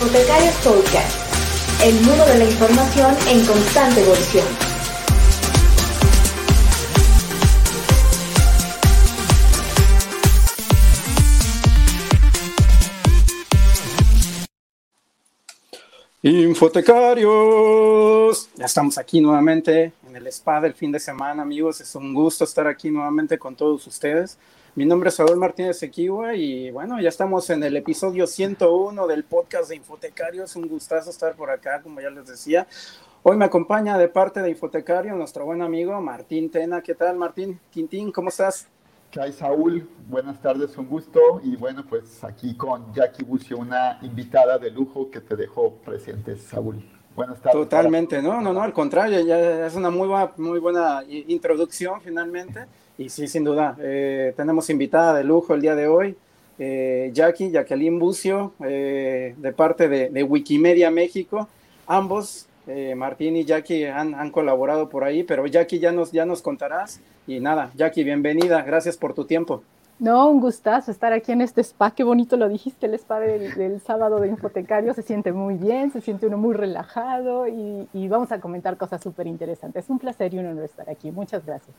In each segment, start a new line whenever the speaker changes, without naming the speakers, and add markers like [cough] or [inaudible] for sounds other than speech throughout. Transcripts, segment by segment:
Infotecarios Podcast, el mundo de la información en constante evolución.
Infotecarios, ya estamos aquí nuevamente en el spa del fin de semana, amigos. Es un gusto estar aquí nuevamente con todos ustedes. Mi nombre es Saúl Martínez Equiwa y bueno, ya estamos en el episodio 101 del podcast de Infotecarios. Un gustazo estar por acá, como ya les decía. Hoy me acompaña de parte de Infotecario nuestro buen amigo Martín Tena. ¿Qué tal, Martín? Quintín, ¿cómo estás?
¿Qué hay, Saúl? Buenas tardes, un gusto. Y bueno, pues aquí con Jackie Bucio, una invitada de lujo que te dejó presente, Saúl.
Buenas tardes. Totalmente, no, no, no, al contrario, ya es una muy buena, muy buena introducción finalmente. Y sí, sin duda, eh, tenemos invitada de lujo el día de hoy, eh, Jackie, Jacqueline Bucio, eh, de parte de, Wikimedia México. Ambos, Martín y Jackie, han, colaborado por ahí, pero Jackie ya nos, ya nos contarás. Y nada, Jackie, bienvenida, gracias por tu tiempo.
No, un gustazo estar aquí en este spa, qué bonito lo dijiste, el spa del, sábado de Infotecario, se siente muy bien, se siente uno muy relajado y, y vamos a comentar cosas súper interesantes. Es un placer y un honor estar aquí, muchas gracias.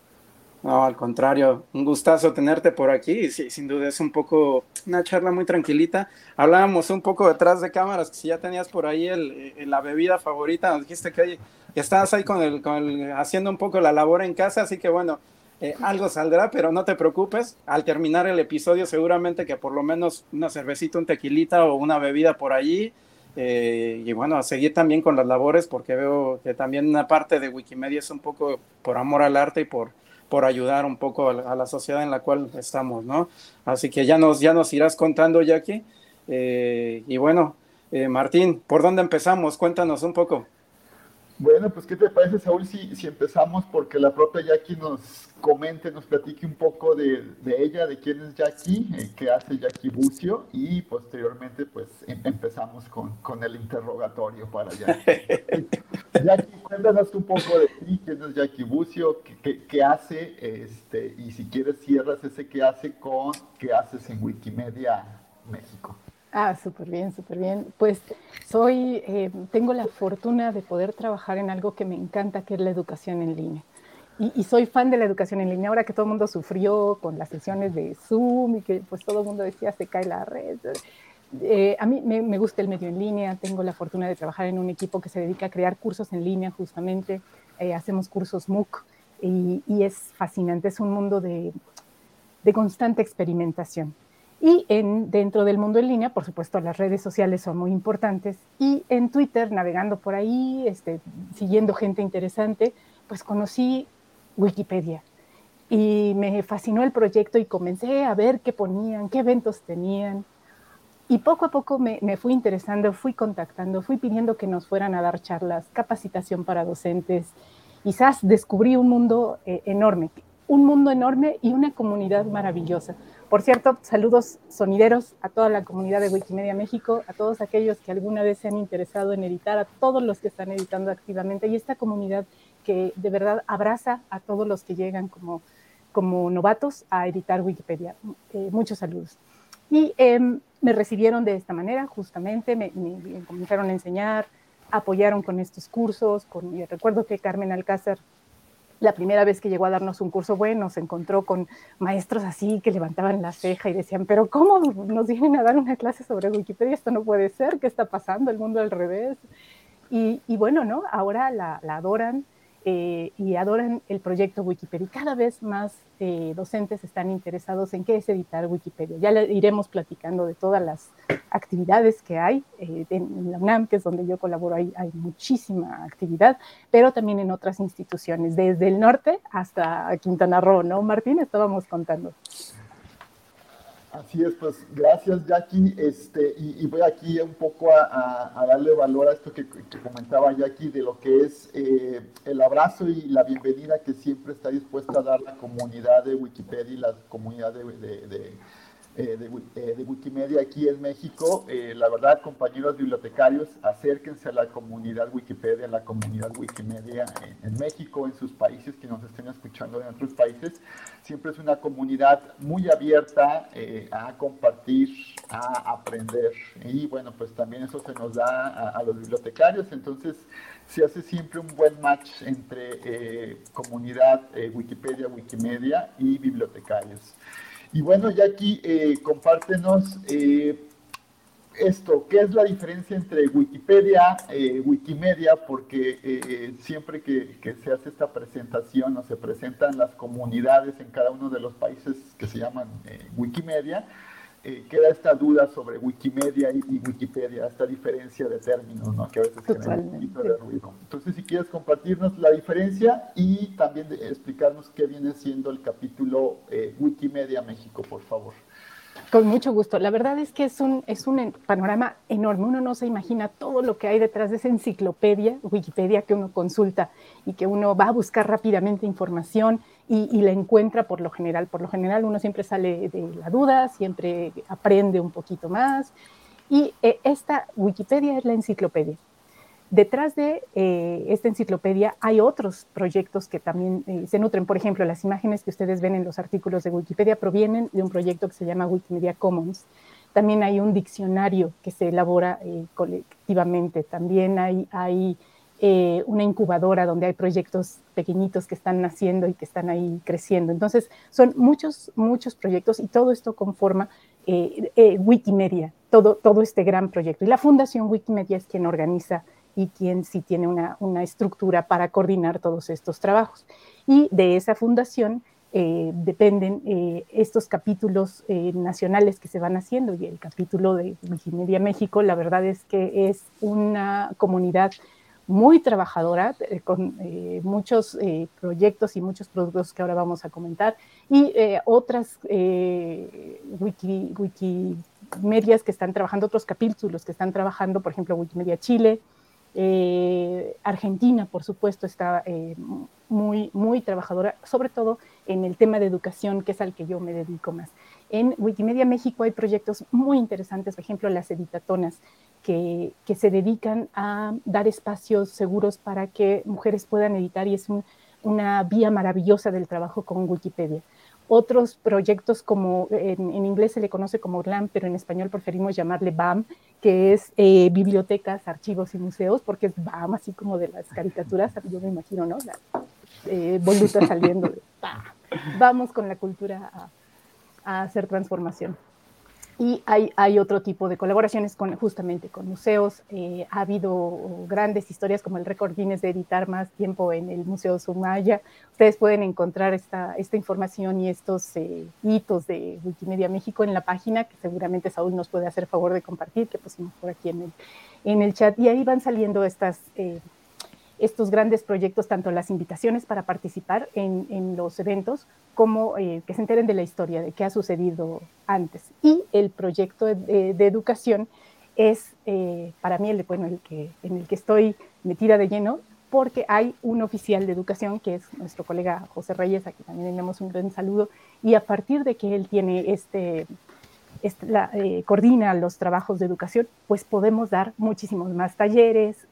No, al contrario, un gustazo tenerte por aquí. Sí, sin duda es un poco una charla muy tranquilita. Hablábamos un poco detrás de cámaras, que si ya tenías por ahí el, la bebida favorita, nos dijiste que, estabas ahí con el, con haciendo un poco la labor en casa, así que bueno, eh, algo saldrá, pero no te preocupes. Al terminar el episodio, seguramente que por lo menos una cervecita, un tequilita o una bebida por allí. Eh, y bueno, a seguir también con las labores, porque veo que también una parte de Wikimedia es un poco por amor al arte y por por ayudar un poco a la, sociedad en la cual estamos, ¿no? Así que ya nos, ya nos irás contando, Jackie. Eh, y bueno, eh, Martín, ¿por dónde empezamos? Cuéntanos un poco.
Bueno, pues ¿qué te parece, Saúl, si, si empezamos porque la propia Jackie nos comente, nos platique un poco de, de ella, de quién es Jackie, eh, qué hace Jackie Bucio y posteriormente pues em, empezamos con, con, el interrogatorio para Jackie. [laughs] Jackie, cuéntanos un poco de ti, quién es Jackie Bucio, qué, qué, qué, hace, este, y si quieres cierras ese qué hace con qué haces en Wikimedia México.
Ah, súper bien, súper bien. Pues soy, eh, tengo la fortuna de poder trabajar en algo que me encanta, que es la educación en línea. Y, y, soy fan de la educación en línea. Ahora que todo el mundo sufrió con las sesiones de Zoom y que pues todo el mundo decía se cae la red. Eh, a mí me, gusta el medio en línea. Tengo la fortuna de trabajar en un equipo que se dedica a crear cursos en línea justamente. Eh, hacemos cursos MOOC y, es fascinante. Es un mundo de, constante experimentación. Y en, dentro del mundo en línea, por supuesto, las redes sociales son muy importantes. Y en Twitter, navegando por ahí, este, siguiendo gente interesante, pues conocí Wikipedia. Y me fascinó el proyecto y comencé a ver qué ponían, qué eventos tenían. Y poco a poco me, me fui interesando, fui contactando, fui pidiendo que nos fueran a dar charlas, capacitación para docentes. Quizás descubrí un mundo eh, enorme, un mundo enorme y una comunidad maravillosa. Por cierto, saludos sonideros a toda la comunidad de Wikimedia México, a todos aquellos que alguna vez se han interesado en editar, a todos los que están editando activamente y esta comunidad que de verdad abraza a todos los que llegan como, como novatos a editar Wikipedia. Eh, muchos saludos. Y eh, me recibieron de esta manera, justamente, me, me, comenzaron a enseñar, apoyaron con estos cursos. Con, recuerdo que Carmen Alcázar la primera vez que llegó a darnos un curso, bueno, se encontró con maestros así que levantaban la ceja y decían, pero ¿cómo nos vienen a dar una clase sobre Wikipedia? Esto no puede ser, ¿qué está pasando? El mundo al revés. Y, y bueno, ¿no? Ahora la, la adoran, eh, y adoran el proyecto Wikipedia. Y cada vez más eh, docentes están interesados en qué es editar Wikipedia. Ya le iremos platicando de todas las actividades que hay. Eh, en la UNAM, que es donde yo colaboro, hay, hay, muchísima actividad, pero también en otras instituciones, desde el norte hasta Quintana Roo, ¿no? Martín, estábamos contando.
Así es, pues gracias Jackie, este, y, voy aquí un poco a, darle valor a esto que, comentaba Jackie de lo que es eh, el abrazo y la bienvenida que siempre está dispuesta a dar la comunidad de Wikipedia y la comunidad de eh, de, Wikimedia aquí en México. la verdad, compañeros bibliotecarios, acérquense a la comunidad Wikipedia, a la comunidad Wikimedia en, México, en sus países, que nos estén escuchando en otros países. Siempre es una comunidad muy abierta a compartir, a aprender. Y bueno, pues también eso se nos da a, a los bibliotecarios. Entonces, se hace siempre un buen match entre eh, comunidad eh, Wikipedia, Wikimedia y bibliotecarios. Y bueno, aquí eh, compártenos esto, ¿qué es la diferencia entre Wikipedia, y Wikimedia? Porque siempre que, que, se hace esta presentación o se presentan las comunidades en cada uno de los países que se llaman Wikimedia, eh, queda esta duda sobre Wikimedia y, Wikipedia, esta diferencia de términos, ¿no? que a veces genera un poquito de ruido. Entonces, si quieres compartirnos la diferencia y también explicarnos qué viene siendo el capítulo eh, Wikimedia México, por favor.
Con mucho gusto. La verdad es que es un, es un panorama enorme. Uno no se imagina todo lo que hay detrás de esa enciclopedia, Wikipedia, que uno consulta y que uno va a buscar rápidamente información y, la encuentra por lo general. Por lo general uno siempre sale de la duda, siempre aprende un poquito más. Y eh, esta Wikipedia es la enciclopedia. Detrás de eh, esta enciclopedia hay otros proyectos que también eh, se nutren. Por ejemplo, las imágenes que ustedes ven en los artículos de Wikipedia provienen de un proyecto que se llama Wikimedia Commons. También hay un diccionario que se elabora eh, colectivamente. También hay, hay una incubadora donde hay proyectos pequeñitos que están naciendo y que están ahí creciendo. Entonces, son muchos, muchos proyectos y todo esto conforma Wikimedia, todo, todo este gran proyecto. Y la Fundación Wikimedia es quien organiza y quien sí tiene una, una estructura para coordinar todos estos trabajos. Y de esa fundación eh, dependen eh, estos capítulos eh, nacionales que se van haciendo y el capítulo de Wikimedia México, la verdad es que es una comunidad muy trabajadora, con muchos proyectos y muchos productos que ahora vamos a comentar, y otras wiki, Wikimedias que están trabajando, otros capítulos que están trabajando, por ejemplo, Wikimedia Chile, eh, Argentina, por supuesto, está eh, muy, muy trabajadora, sobre todo en el tema de educación, que es al que yo me dedico más. En Wikimedia México hay proyectos muy interesantes, por ejemplo, las editatonas, que, que se dedican a dar espacios seguros para que mujeres puedan editar y es una vía maravillosa del trabajo con Wikipedia otros proyectos como en, inglés se le conoce como GLAM, pero en español preferimos llamarle BAM, que es eh, bibliotecas, archivos y museos, porque es BAM, así como de las caricaturas, yo me imagino, ¿no? La eh, voluta saliendo de, Vamos con la cultura a hacer transformación. Y hay, hay, otro tipo de colaboraciones justamente con museos. Eh, ha habido grandes historias como el récord Guinness de editar más tiempo en el Museo Sumaya. Ustedes pueden encontrar esta, esta información y estos eh, hitos de Wikimedia México en la página, que seguramente Saúl nos puede hacer favor de compartir, que pusimos por aquí en el, en el chat. Y ahí van saliendo estas... Eh, estos grandes proyectos, tanto las invitaciones para participar en, los eventos, como eh, que se enteren de la historia, de qué ha sucedido antes. Y el proyecto de, educación es eh, para mí el, bueno, el que, en el que estoy metida de lleno, porque hay un oficial de educación que es nuestro colega José Reyes, a quien también le damos un gran saludo, y a partir de que él tiene este, este la, eh, coordina los trabajos de educación, pues podemos dar muchísimos más talleres,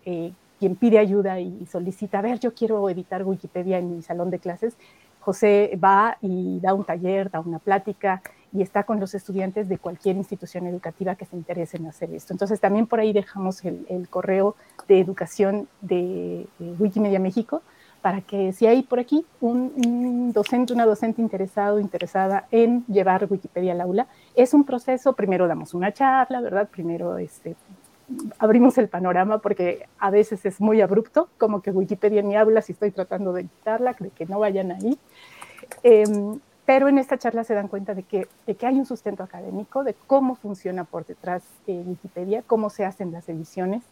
quien pide ayuda y solicita, a ver, yo quiero editar Wikipedia en mi salón de clases, José va y da un taller, da una plática y está con los estudiantes de cualquier institución educativa que se interese en hacer esto. Entonces también por ahí dejamos el, correo de educación de, Wikimedia México para que si hay por aquí un, un, docente, una docente interesado, interesada en llevar Wikipedia al aula, es un proceso, primero damos una charla, ¿verdad? Primero este, abrimos el panorama porque a veces es muy abrupto, como que Wikipedia ni habla si estoy tratando de quitarla, de que no vayan ahí. Em, pero en esta charla se dan cuenta de que, de que hay un sustento académico, de cómo funciona por detrás de Wikipedia, cómo se hacen las ediciones,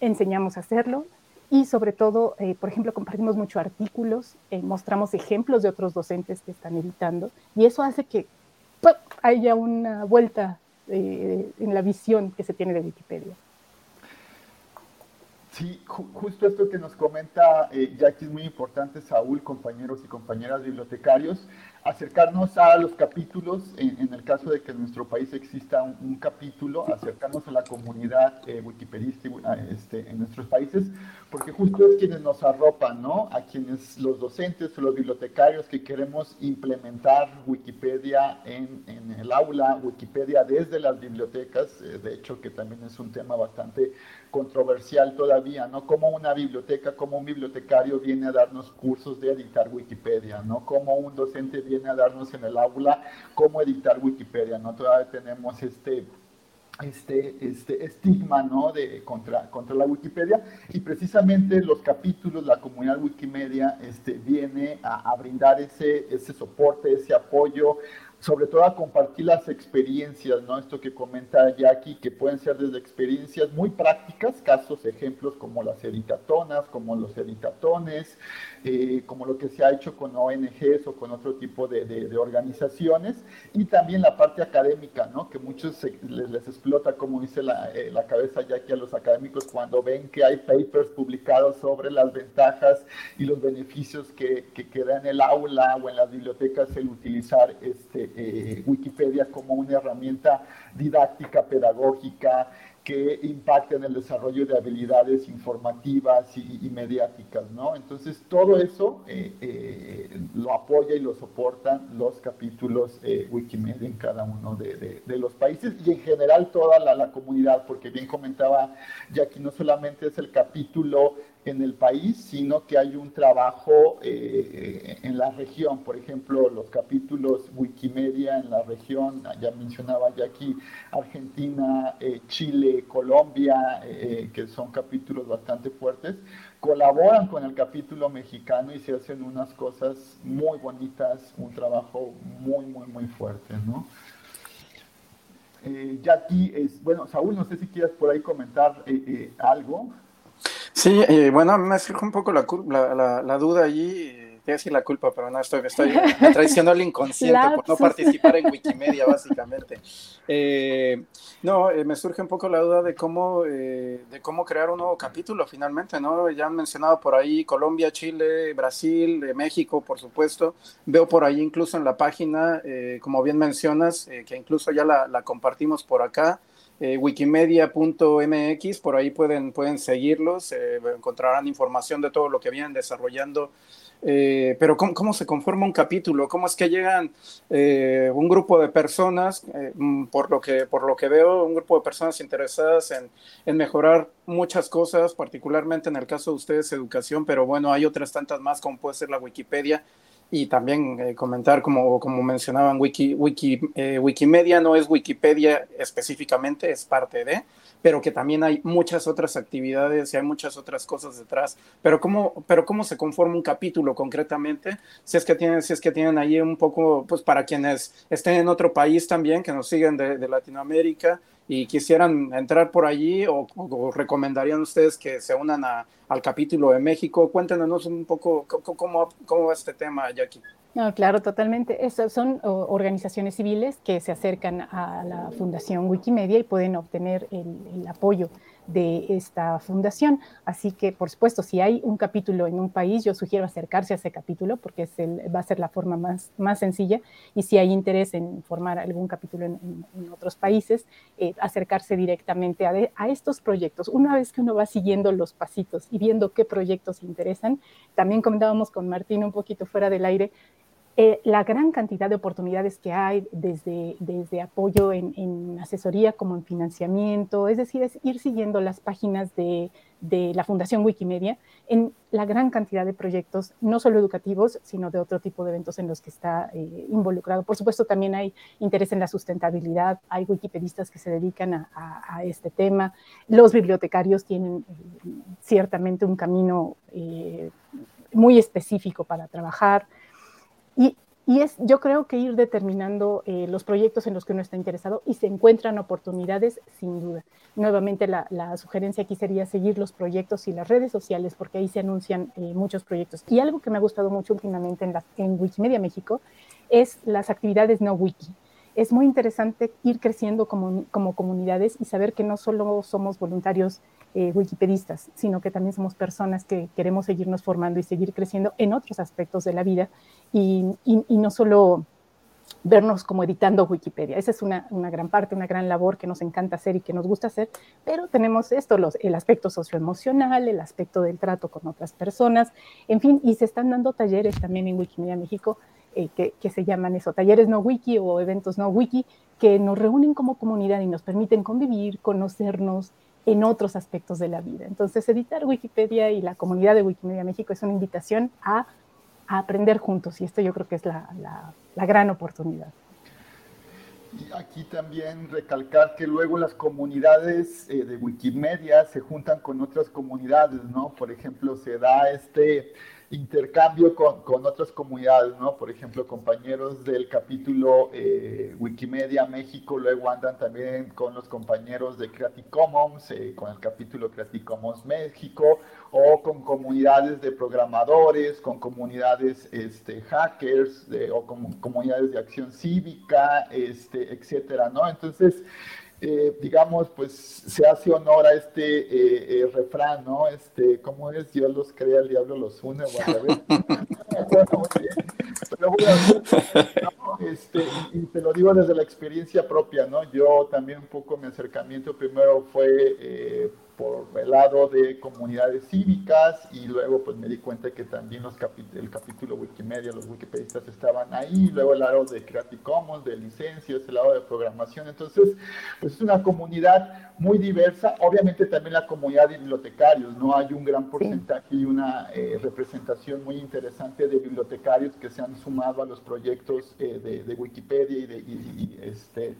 enseñamos a hacerlo y sobre todo, eh, por ejemplo, compartimos muchos artículos, eh, mostramos ejemplos de otros docentes que están editando y eso hace que haya una vuelta eh, en la visión que se tiene de Wikipedia.
Sí, justo esto que nos comenta eh, Jackie es muy importante, Saúl, compañeros y compañeras bibliotecarios. Acercarnos a los capítulos, en, el caso de que en nuestro país exista un, capítulo, acercarnos a la comunidad eh, wikipedista este, en nuestros países, porque justo es quienes nos arropan, ¿no? A quienes los docentes o los bibliotecarios que queremos implementar Wikipedia en, en el aula, Wikipedia desde las bibliotecas, eh, de hecho que también es un tema bastante controversial todavía, ¿no? Como una biblioteca, como un bibliotecario viene a darnos cursos de editar Wikipedia, ¿no? Como un docente viene a darnos en el aula cómo editar Wikipedia, ¿no? Todavía tenemos este este, este estigma ¿no? de, contra, contra la Wikipedia y precisamente los capítulos, la comunidad Wikimedia este, viene a, a brindar ese, ese soporte, ese apoyo sobre todo a compartir las experiencias, ¿no? Esto que comenta Jackie, que pueden ser desde experiencias muy prácticas, casos, ejemplos como las editatonas, como los editatones, eh, como lo que se ha hecho con ONGs o con otro tipo de, organizaciones, y también la parte académica, ¿no? Que muchos les, les, explota, como dice la, eh, la cabeza Jackie a los académicos cuando ven que hay papers publicados sobre las ventajas y los beneficios que, que, en el aula o en las bibliotecas el utilizar este eh, Wikipedia como una herramienta didáctica, pedagógica, que impacte en el desarrollo de habilidades informativas y, mediáticas, ¿no? Entonces, todo eso eh, eh, lo apoya y lo soportan los capítulos Wikimedia en cada uno de, los países y en general toda la, la comunidad, porque bien comentaba que no solamente es el capítulo en el país, sino que hay un trabajo eh, en la región. Por ejemplo, los capítulos Wikimedia en la región, ya mencionaba ya aquí Argentina, eh, Chile, Colombia, eh, que son capítulos bastante fuertes, colaboran con el capítulo mexicano y se hacen unas cosas muy bonitas, un trabajo muy, muy, muy fuerte, ¿no? ya aquí es, bueno, Saúl, no sé si quieres por ahí comentar algo.
Sí, eh, bueno, me surge un poco la, la, la, duda allí, te decir la culpa, pero no, estoy, estoy me traicionó el inconsciente por no participar en Wikimedia, básicamente. Eh, no, eh, me surge un poco la duda de cómo, de cómo crear un nuevo capítulo finalmente, ¿no? Ya han mencionado por ahí Colombia, Chile, Brasil, México, por supuesto. Veo por ahí incluso en la página, como bien mencionas, que incluso ya la, la compartimos por acá, eh, wikimedia.mx, por ahí pueden, pueden seguirlos, eh, encontrarán información de todo lo que vienen desarrollando. Eh, pero ¿cómo, ¿cómo, se conforma un capítulo? ¿Cómo es que llegan un grupo de personas, mm, por, lo que, por lo que veo, un grupo de personas interesadas en, en, mejorar muchas cosas, particularmente en el caso de ustedes educación, pero bueno, hay otras tantas más como puede ser la Wikipedia, y también eh, comentar, como, como mencionaban, Wiki, Wiki, eh, Wikimedia no es Wikipedia específicamente, es parte de, pero que también hay muchas otras actividades y hay muchas otras cosas detrás. Pero cómo, pero cómo se conforma un capítulo concretamente, si es que tienen, si es que tienen ahí un poco, pues para quienes estén en otro país también, que nos siguen de, de Latinoamérica y quisieran entrar por allí o, recomendarían ustedes que se unan a, al capítulo de México. Cuéntenos un poco cómo, cómo va este tema, Jackie.
No, claro, totalmente. Esas son organizaciones civiles que se acercan a la Fundación Wikimedia y pueden obtener el apoyo de esta fundación. Así que, por supuesto, si hay un capítulo en un país, yo sugiero acercarse a ese capítulo porque es el, va a ser la forma más, más sencilla. Y si hay interés en formar algún capítulo en, otros países, eh, acercarse directamente a, a, estos proyectos. Una vez que uno va siguiendo los pasitos y viendo qué proyectos interesan, también comentábamos con Martín un poquito fuera del aire, eh, la gran cantidad de oportunidades que hay desde, desde apoyo en, asesoría como en financiamiento, es decir, es ir siguiendo las páginas de, la Fundación Wikimedia en la gran cantidad de proyectos, no solo educativos, sino de otro tipo de eventos en los que está eh, involucrado. Por supuesto, también hay interés en la sustentabilidad, hay wikipedistas que se dedican a, a, este tema, los bibliotecarios tienen eh, ciertamente un camino muy específico para trabajar. Y, y es, yo creo que ir determinando eh, los proyectos en los que uno está interesado y se encuentran oportunidades, sin duda. Nuevamente, la, la, sugerencia aquí sería seguir los proyectos y las redes sociales, porque ahí se anuncian eh, muchos proyectos. Y algo que me ha gustado mucho últimamente en, la, en Wikimedia México es las actividades no wiki. Es muy interesante ir creciendo como, como comunidades y saber que no solo somos voluntarios eh, wikipedistas, sino que también somos personas que queremos seguirnos formando y seguir creciendo en otros aspectos de la vida y, y no solo vernos como editando Wikipedia. Esa es una, una, gran parte, una gran labor que nos encanta hacer y que nos gusta hacer, pero tenemos esto, los, el aspecto socioemocional, el aspecto del trato con otras personas, en fin, y se están dando talleres también en Wikimedia México eh, que, que, se llaman eso, talleres no wiki o eventos no wiki, que nos reúnen como comunidad y nos permiten convivir, conocernos en otros aspectos de la vida. Entonces, editar Wikipedia y la comunidad de Wikimedia México es una invitación a a aprender juntos y esto yo creo que es la, la, la gran oportunidad.
Y aquí también recalcar que luego las comunidades eh, de Wikimedia se juntan con otras comunidades, ¿no? Por ejemplo, se da este intercambio con, con, otras comunidades, ¿no? Por ejemplo, compañeros del capítulo eh, Wikimedia México luego andan también con los compañeros de Creative Commons, eh, con el capítulo Creative Commons México, o con comunidades de programadores, con comunidades este, hackers, o con comunidades de acción cívica, este, etcétera, ¿no? Entonces, eh, digamos, pues se hace honor a este eh, eh, refrán, ¿no? Este, ¿cómo es? Dios los crea, el diablo los une, o al revés. [laughs] Pero bueno, este, y te lo digo desde la experiencia propia, ¿no? Yo también un poco mi acercamiento primero fue por el lado de comunidades cívicas y luego pues me di cuenta que también los el capítulo Wikimedia, los wikipedistas estaban ahí, luego el lado de Creative Commons, de licencias, el lado de programación, entonces pues es una comunidad muy diversa, obviamente también la comunidad de bibliotecarios, no hay un gran porcentaje y una eh, representación muy interesante de bibliotecarios que se han sumado a los proyectos eh, de, de, Wikipedia y, de, y, y este,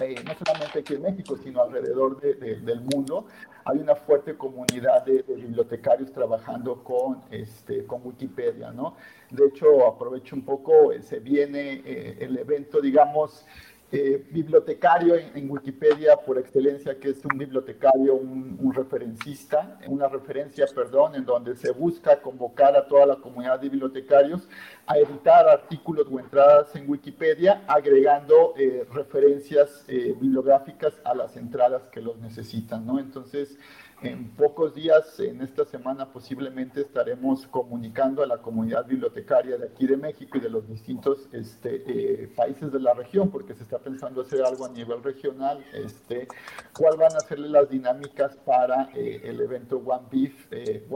eh, no solamente aquí en México, sino alrededor de, de, del mundo, hay una fuerte comunidad de, de, bibliotecarios trabajando con, este, con Wikipedia, ¿no? De hecho, aprovecho un poco, eh, se viene eh, el evento, digamos, eh, bibliotecario en, Wikipedia por excelencia, que es un bibliotecario, un, un, referencista, una referencia, perdón, en donde se busca convocar a toda la comunidad de bibliotecarios a editar artículos o entradas en Wikipedia, agregando eh, referencias eh, bibliográficas a las entradas que los necesitan, ¿no? Entonces, en pocos días, en esta semana posiblemente estaremos comunicando a la comunidad bibliotecaria de aquí de México y de los distintos este, eh, países de la región, porque se está pensando hacer algo a nivel regional, este, cuál van a ser las dinámicas para eh, el evento One Beef, eh,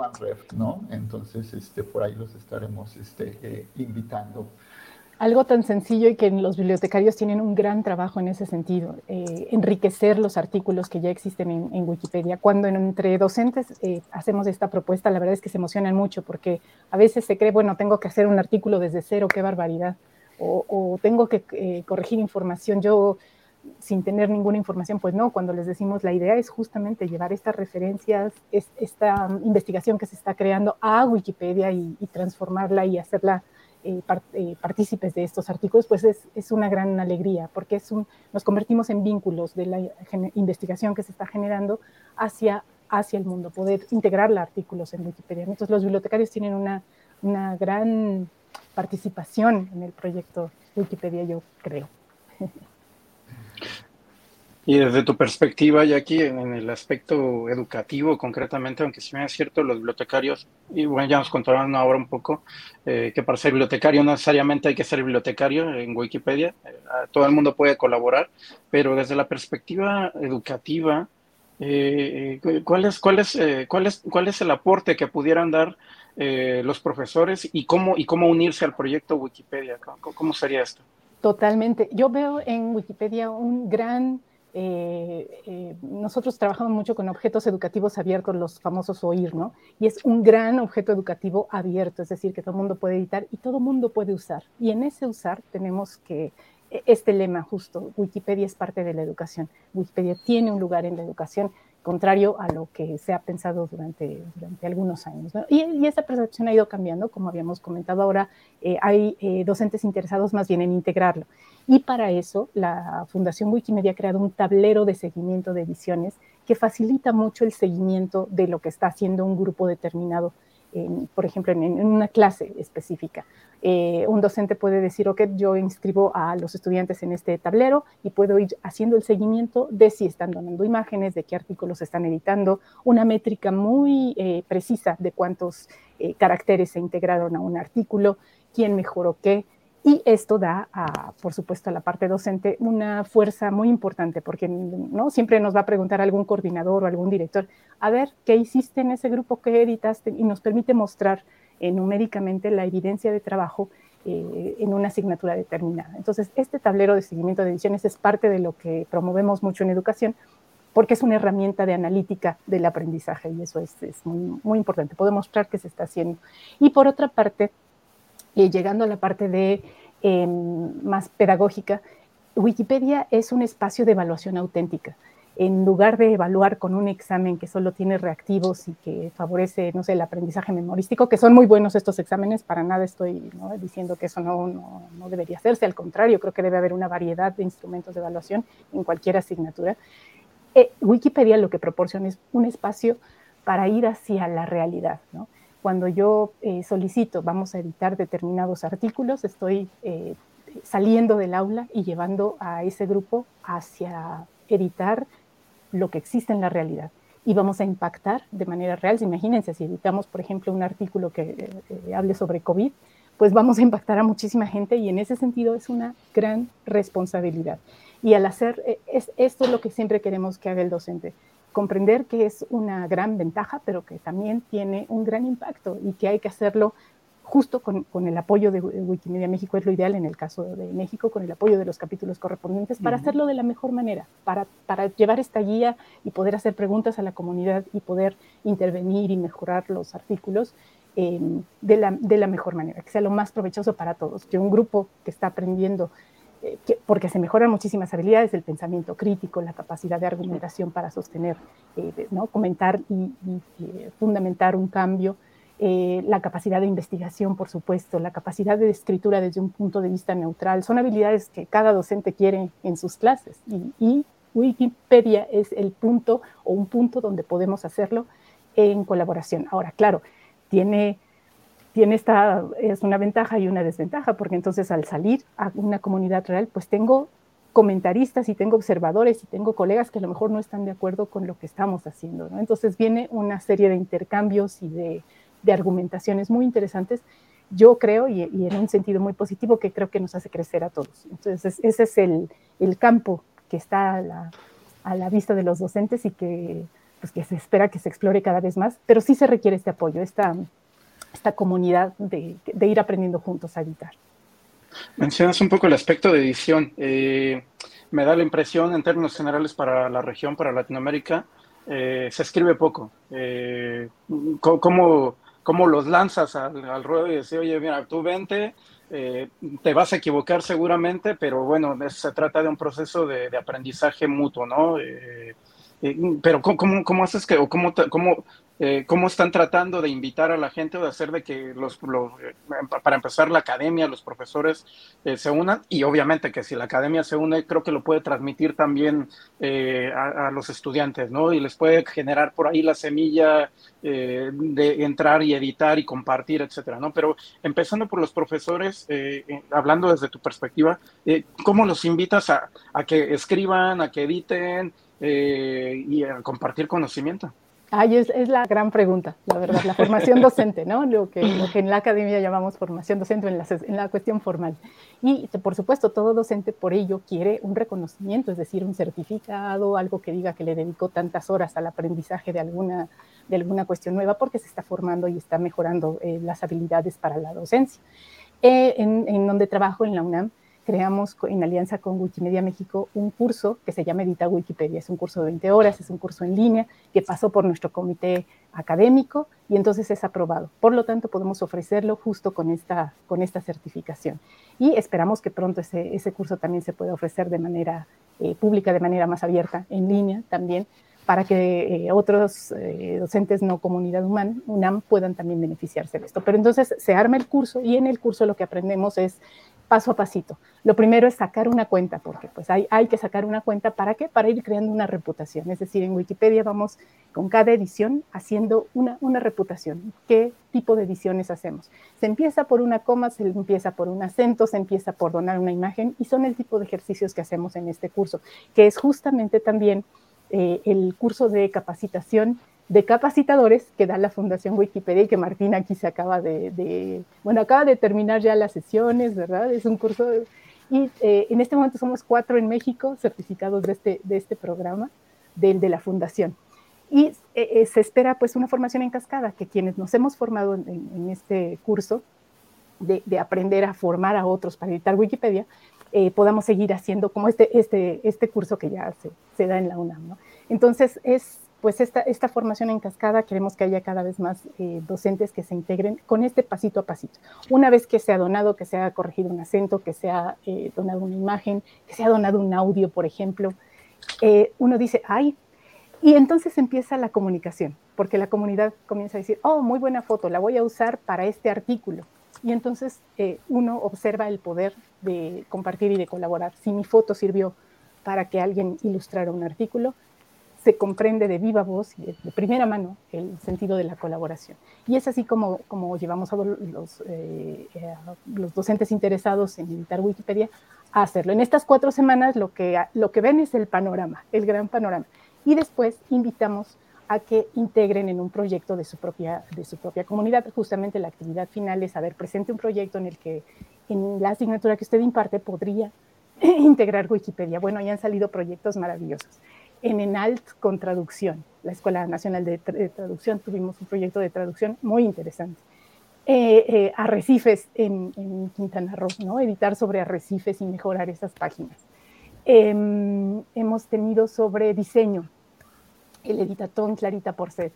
¿no? Entonces, este, por ahí los estaremos este, eh, invitando
algo tan sencillo y que los bibliotecarios tienen un gran trabajo en ese sentido, eh, enriquecer los artículos que ya existen en, Wikipedia. Cuando entre docentes eh, hacemos esta propuesta, la verdad es que se emocionan mucho porque a veces se cree, bueno, tengo que hacer un artículo desde cero, qué barbaridad, o, o tengo que eh, corregir información yo sin tener ninguna información, pues no, cuando les decimos la idea es justamente llevar estas referencias, es, esta investigación que se está creando a Wikipedia y transformarla y hacerla eh, eh, partícipes de estos artículos, pues es, es, una gran alegría, porque es un, nos convertimos en vínculos de la investigación que se está generando hacia, hacia el mundo, poder integrar artículos en Wikipedia. Entonces los bibliotecarios tienen una, una gran participación en el proyecto Wikipedia, yo creo. [laughs]
Y desde tu perspectiva, Jackie, en, en el aspecto educativo concretamente, aunque si bien es cierto, los bibliotecarios, y bueno, ya nos contaron ahora un poco, eh, que para ser bibliotecario no necesariamente hay que ser bibliotecario en Wikipedia, eh, todo el mundo puede colaborar, pero desde la perspectiva educativa, eh, ¿cuál, es, cuál, es, cuál, es, ¿cuál es el aporte que pudieran dar los profesores y cómo, y cómo unirse al proyecto Wikipedia? ¿Cómo, cómo sería esto?
Totalmente. Yo veo en Wikipedia un gran eh, eh, nosotros trabajamos mucho con objetos educativos abiertos, los famosos OIR, ¿no? Y es un gran objeto educativo abierto, es decir, que todo mundo puede editar y todo mundo puede usar. Y en ese usar tenemos que, e, este lema justo, Wikipedia es parte de la educación. Wikipedia tiene un lugar en la educación, contrario a lo que se ha pensado durante, durante algunos años. y, esa percepción ha ido cambiando, como habíamos comentado ahora, eh, hay eh, docentes interesados más bien en integrarlo. Y para eso, la Fundación Wikimedia ha creado un tablero de seguimiento de ediciones que facilita mucho el seguimiento de lo que está haciendo un grupo determinado por ejemplo, en, una clase específica. Eh, un docente puede decir, ok, yo inscribo a los estudiantes en este tablero y puedo ir haciendo el seguimiento de si están donando imágenes, de qué artículos están editando, una métrica muy eh, precisa de cuántos eh, caracteres se integraron a un artículo, quién mejoró qué. Y esto da, por supuesto, a la parte docente una fuerza muy importante, porque ¿no? siempre nos va a preguntar algún coordinador o algún director, a ver, ¿qué hiciste en ese grupo? ¿Qué editaste? Y nos permite mostrar eh, numéricamente la evidencia de trabajo eh, en una asignatura determinada. Entonces, este tablero de seguimiento de ediciones es parte de lo que promovemos mucho en educación, porque es una herramienta de analítica del aprendizaje y eso es, es muy, muy importante, puede mostrar que se está haciendo. Y por otra parte, y llegando a la parte de em, más pedagógica, Wikipedia es un espacio de evaluación auténtica. En lugar de evaluar con un examen que solo tiene reactivos y que favorece, no sé, el aprendizaje memorístico, que son muy buenos estos exámenes, para nada estoy diciendo que eso no, no, debería hacerse, al contrario, creo que debe haber una variedad de instrumentos de evaluación en cualquier asignatura. Eh, Wikipedia lo que proporciona es un espacio para ir hacia la realidad, ¿no? Cuando yo eh, solicito, vamos a editar determinados artículos, estoy eh, saliendo del aula y llevando a ese grupo hacia editar lo que existe en la realidad. Y vamos a impactar de manera real. Imagínense, si editamos, por ejemplo, un artículo que eh, hable sobre COVID, pues vamos a impactar a muchísima gente y en ese sentido es una gran responsabilidad. Y al hacer, es, esto es lo que siempre queremos que haga el docente, comprender que es una gran ventaja, pero que también tiene un gran impacto y que hay que hacerlo justo con, el apoyo de Wikimedia México, es lo ideal en el caso de México, con el apoyo de los capítulos correspondientes, para hacerlo de la mejor manera, para, para llevar esta guía y poder hacer preguntas a la comunidad y poder intervenir y mejorar los artículos em, de, la, de la mejor manera, que sea lo más provechoso para todos, que un grupo que está aprendiendo eh, porque se mejoran muchísimas habilidades, el pensamiento crítico, la capacidad de argumentación para sostener, eh, ¿no? comentar y, eh, fundamentar un cambio, la capacidad de investigación, por supuesto, la capacidad de escritura desde un punto de vista neutral, son habilidades que cada docente quiere en sus clases y, y Wikipedia es el punto o un punto donde podemos hacerlo en colaboración. Ahora, claro, tiene tiene esta, es una ventaja y una desventaja, porque entonces al salir a una comunidad real, pues tengo comentaristas y tengo observadores y tengo colegas que a lo mejor no están de acuerdo con lo que estamos haciendo. Entonces viene una serie de intercambios y de, de argumentaciones muy interesantes, yo creo, y, y, en un sentido muy positivo, que creo que nos hace crecer a todos. Entonces ese es el, el campo que está a la, a la, vista de los docentes y que, pues, que se espera que se explore cada vez más, pero sí se requiere este apoyo, esta esta comunidad de, ir aprendiendo juntos a editar.
Mencionas un poco el aspecto de edición. Eh, me da la impresión, en términos generales, para la región, para Latinoamérica, eh, se escribe poco. Eh, ¿cómo, ¿cómo, los lanzas al, ruedo y decir, oye, mira, tú vente, te vas a equivocar seguramente, pero bueno, se trata de un proceso de, aprendizaje mutuo, ¿no? pero ¿cómo, cómo, haces que, o cómo, cómo, eh, cómo están tratando de invitar a la gente o de hacer de que los, eh, para empezar la academia, los profesores eh, se unan y obviamente que si la academia se une creo que lo puede transmitir también a, los estudiantes, ¿no? Y les puede generar por ahí la semilla de entrar y editar y compartir, etcétera, ¿no? Pero empezando por los profesores, hablando desde tu perspectiva, ¿cómo los invitas a, a que escriban, a que editen? Eh, y a compartir conocimiento?
Ay, es, la gran pregunta, la verdad, la formación docente, ¿no? Lo que, en la academia llamamos formación docente en la, cuestión formal. Y, por supuesto, todo docente por ello quiere un reconocimiento, es decir, un certificado, algo que diga que le dedicó tantas horas al aprendizaje de alguna, de alguna cuestión nueva, porque se está formando y está mejorando eh, las habilidades para la docencia. Eh, en donde trabajo en la UNAM, creamos en alianza con Wikimedia México un curso que se llama Edita Wikipedia. Es un curso de 20 horas, es un curso en línea que pasó por nuestro comité académico y entonces es aprobado. Por lo tanto, podemos ofrecerlo justo con esta, con esta certificación. Y esperamos que pronto ese, ese curso también se pueda ofrecer de manera eh, pública, de manera más abierta, en línea también, para que eh, otros eh, docentes no comunidad humana, UNAM, puedan también beneficiarse de esto. Pero entonces se arma el curso y en el curso lo que aprendemos es paso a pasito. Lo primero es sacar una cuenta, porque pues hay, hay que sacar una cuenta para qué? Para ir creando una reputación. Es decir, en Wikipedia vamos con cada edición haciendo una, una reputación. ¿Qué tipo de ediciones hacemos? Se empieza por una coma, se empieza por un acento, se empieza por donar una imagen y son el tipo de ejercicios que hacemos en este curso, que es justamente también eh, el curso de capacitación de capacitadores que da la Fundación Wikipedia y que Martina aquí se acaba de, bueno, acaba de terminar ya las sesiones, ¿verdad? Es un curso, y eh, en este momento somos cuatro en México certificados de este, de este programa, del de la Fundación. Y eh, eh, se espera pues una formación en cascada, que quienes nos hemos formado en, este curso, de, de, aprender a formar a otros para editar Wikipedia, podamos seguir haciendo como este, este, este curso que ya se, se da en la UNAM. ¿no? Entonces es pues esta, formación en cascada queremos que haya cada vez más eh, docentes que se integren con este pasito a pasito. Una vez que se ha donado, que se ha corregido un acento, que se ha eh, donado una imagen, que se ha donado un audio, por ejemplo, eh, uno dice, ay, y entonces empieza la comunicación, porque la comunidad comienza a decir, oh, muy buena foto, la voy a usar para este artículo. Y entonces uno observa el poder de compartir y de colaborar. Si mi foto sirvió para que alguien ilustrara un artículo, se comprende de viva voz y de, primera mano el sentido de la colaboración. Y es así como, como llevamos a los, eh, los docentes interesados en editar Wikipedia a hacerlo. En estas cuatro semanas lo que, lo que ven es el panorama, el gran panorama. Y después invitamos a que integren en un proyecto de su propia, de su propia comunidad. Justamente la actividad final es haber presente un proyecto en el que en la asignatura que usted imparte podría [clears throat] integrar Wikipedia. Bueno, ya han salido proyectos maravillosos en ENALT con traducción, la Escuela Nacional de, Traducción, tuvimos un proyecto de traducción muy interesante. Eh, eh, arrecifes en, Quintana Roo, ¿no? editar sobre arrecifes y mejorar esas páginas. Em, hemos tenido sobre diseño, el editatón Clarita Porcet,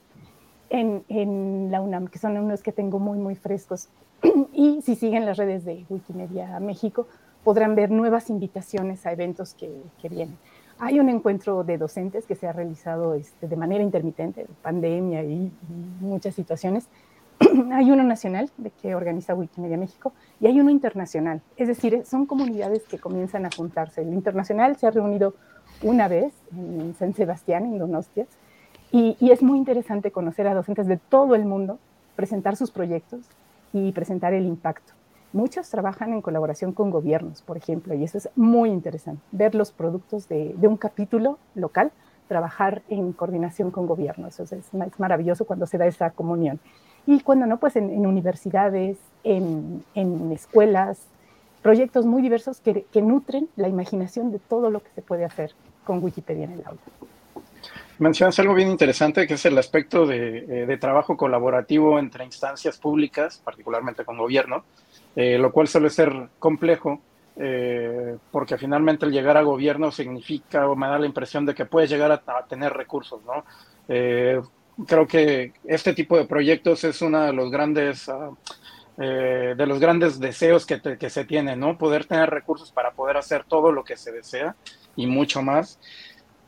en, en la UNAM, que son unos que tengo muy, muy frescos. [clears throat] y si siguen las redes de Wikimedia México, podrán ver nuevas invitaciones a eventos que, que vienen. Hay un encuentro de docentes que se ha realizado este, de manera intermitente, pandemia y, muchas situaciones. [clears throat] hay uno nacional de que organiza Wikimedia México y hay uno internacional. Es decir, son comunidades que comienzan a juntarse. El internacional se ha reunido una vez en San Sebastián, en Donostias, y, y es muy interesante conocer a docentes de todo el mundo, presentar sus proyectos y presentar el impacto. Muchos trabajan en colaboración con gobiernos, por ejemplo, y eso es muy interesante, ver los productos de, un capítulo local, trabajar en coordinación con gobiernos. Eso es, maravilloso cuando se da esa comunión. Y cuando no, pues en, universidades, en, escuelas, proyectos muy diversos que, nutren la imaginación de todo lo que se puede hacer con Wikipedia en el aula.
Mencionas algo bien interesante que es el aspecto de, eh, de trabajo colaborativo entre instancias públicas, particularmente con gobierno, eh, lo cual suele ser complejo eh, porque finalmente el llegar a gobierno significa o me da la impresión de que puedes llegar a, tener recursos, ¿no? Eh, creo que este tipo de proyectos es uno de los grandes, ah, de los grandes deseos que, que, se tienen, ¿no? Poder tener recursos para poder hacer todo lo que se desea y mucho más.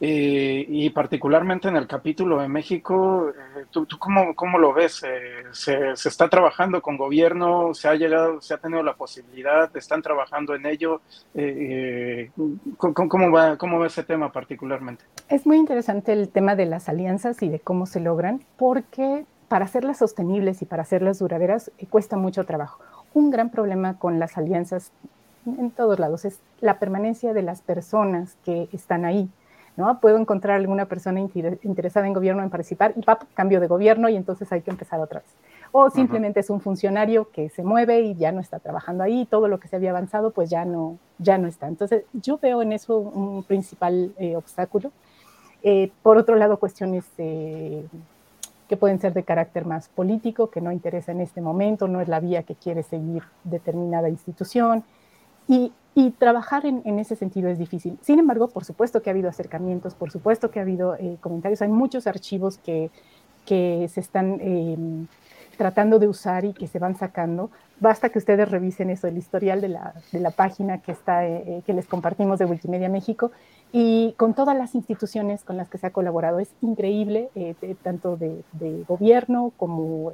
Eh, y particularmente en el capítulo de México, eh, ¿tú, cómo, cómo, lo ves? Eh, se, se, está trabajando con gobierno? ¿Se ha llegado, se ha tenido la posibilidad? ¿Están trabajando en ello? ¿cómo, cómo, va, ¿Cómo va ese tema particularmente?
Es muy interesante el tema de las alianzas y de cómo se logran, porque para hacerlas sostenibles y para hacerlas duraderas cuesta mucho trabajo. Un gran problema con las alianzas en todos lados es la permanencia de las personas que están ahí ¿no? Puedo encontrar alguna persona interesada en gobierno en participar y ¡pap! cambio de gobierno y entonces hay que empezar otra vez. O simplemente es un funcionario que se mueve y ya no está trabajando ahí, todo lo que se había avanzado pues ya no, ya no está. Entonces yo veo en eso un principal eh, obstáculo. Eh, por otro lado, cuestiones eh, que pueden ser de carácter más político, que no interesa en este momento, no es la vía que quiere seguir determinada institución. Y y trabajar en, ese sentido es difícil. Sin embargo, por supuesto que ha habido acercamientos, por supuesto que ha habido eh, comentarios. Hay muchos archivos que, que se están em, tratando de usar y que se van sacando. Basta que ustedes revisen eso, el historial de la, de la página que, está, eh, eh, que les compartimos de Wikimedia México y con todas las instituciones con las que se ha colaborado. Es increíble, tanto de, de, gobierno como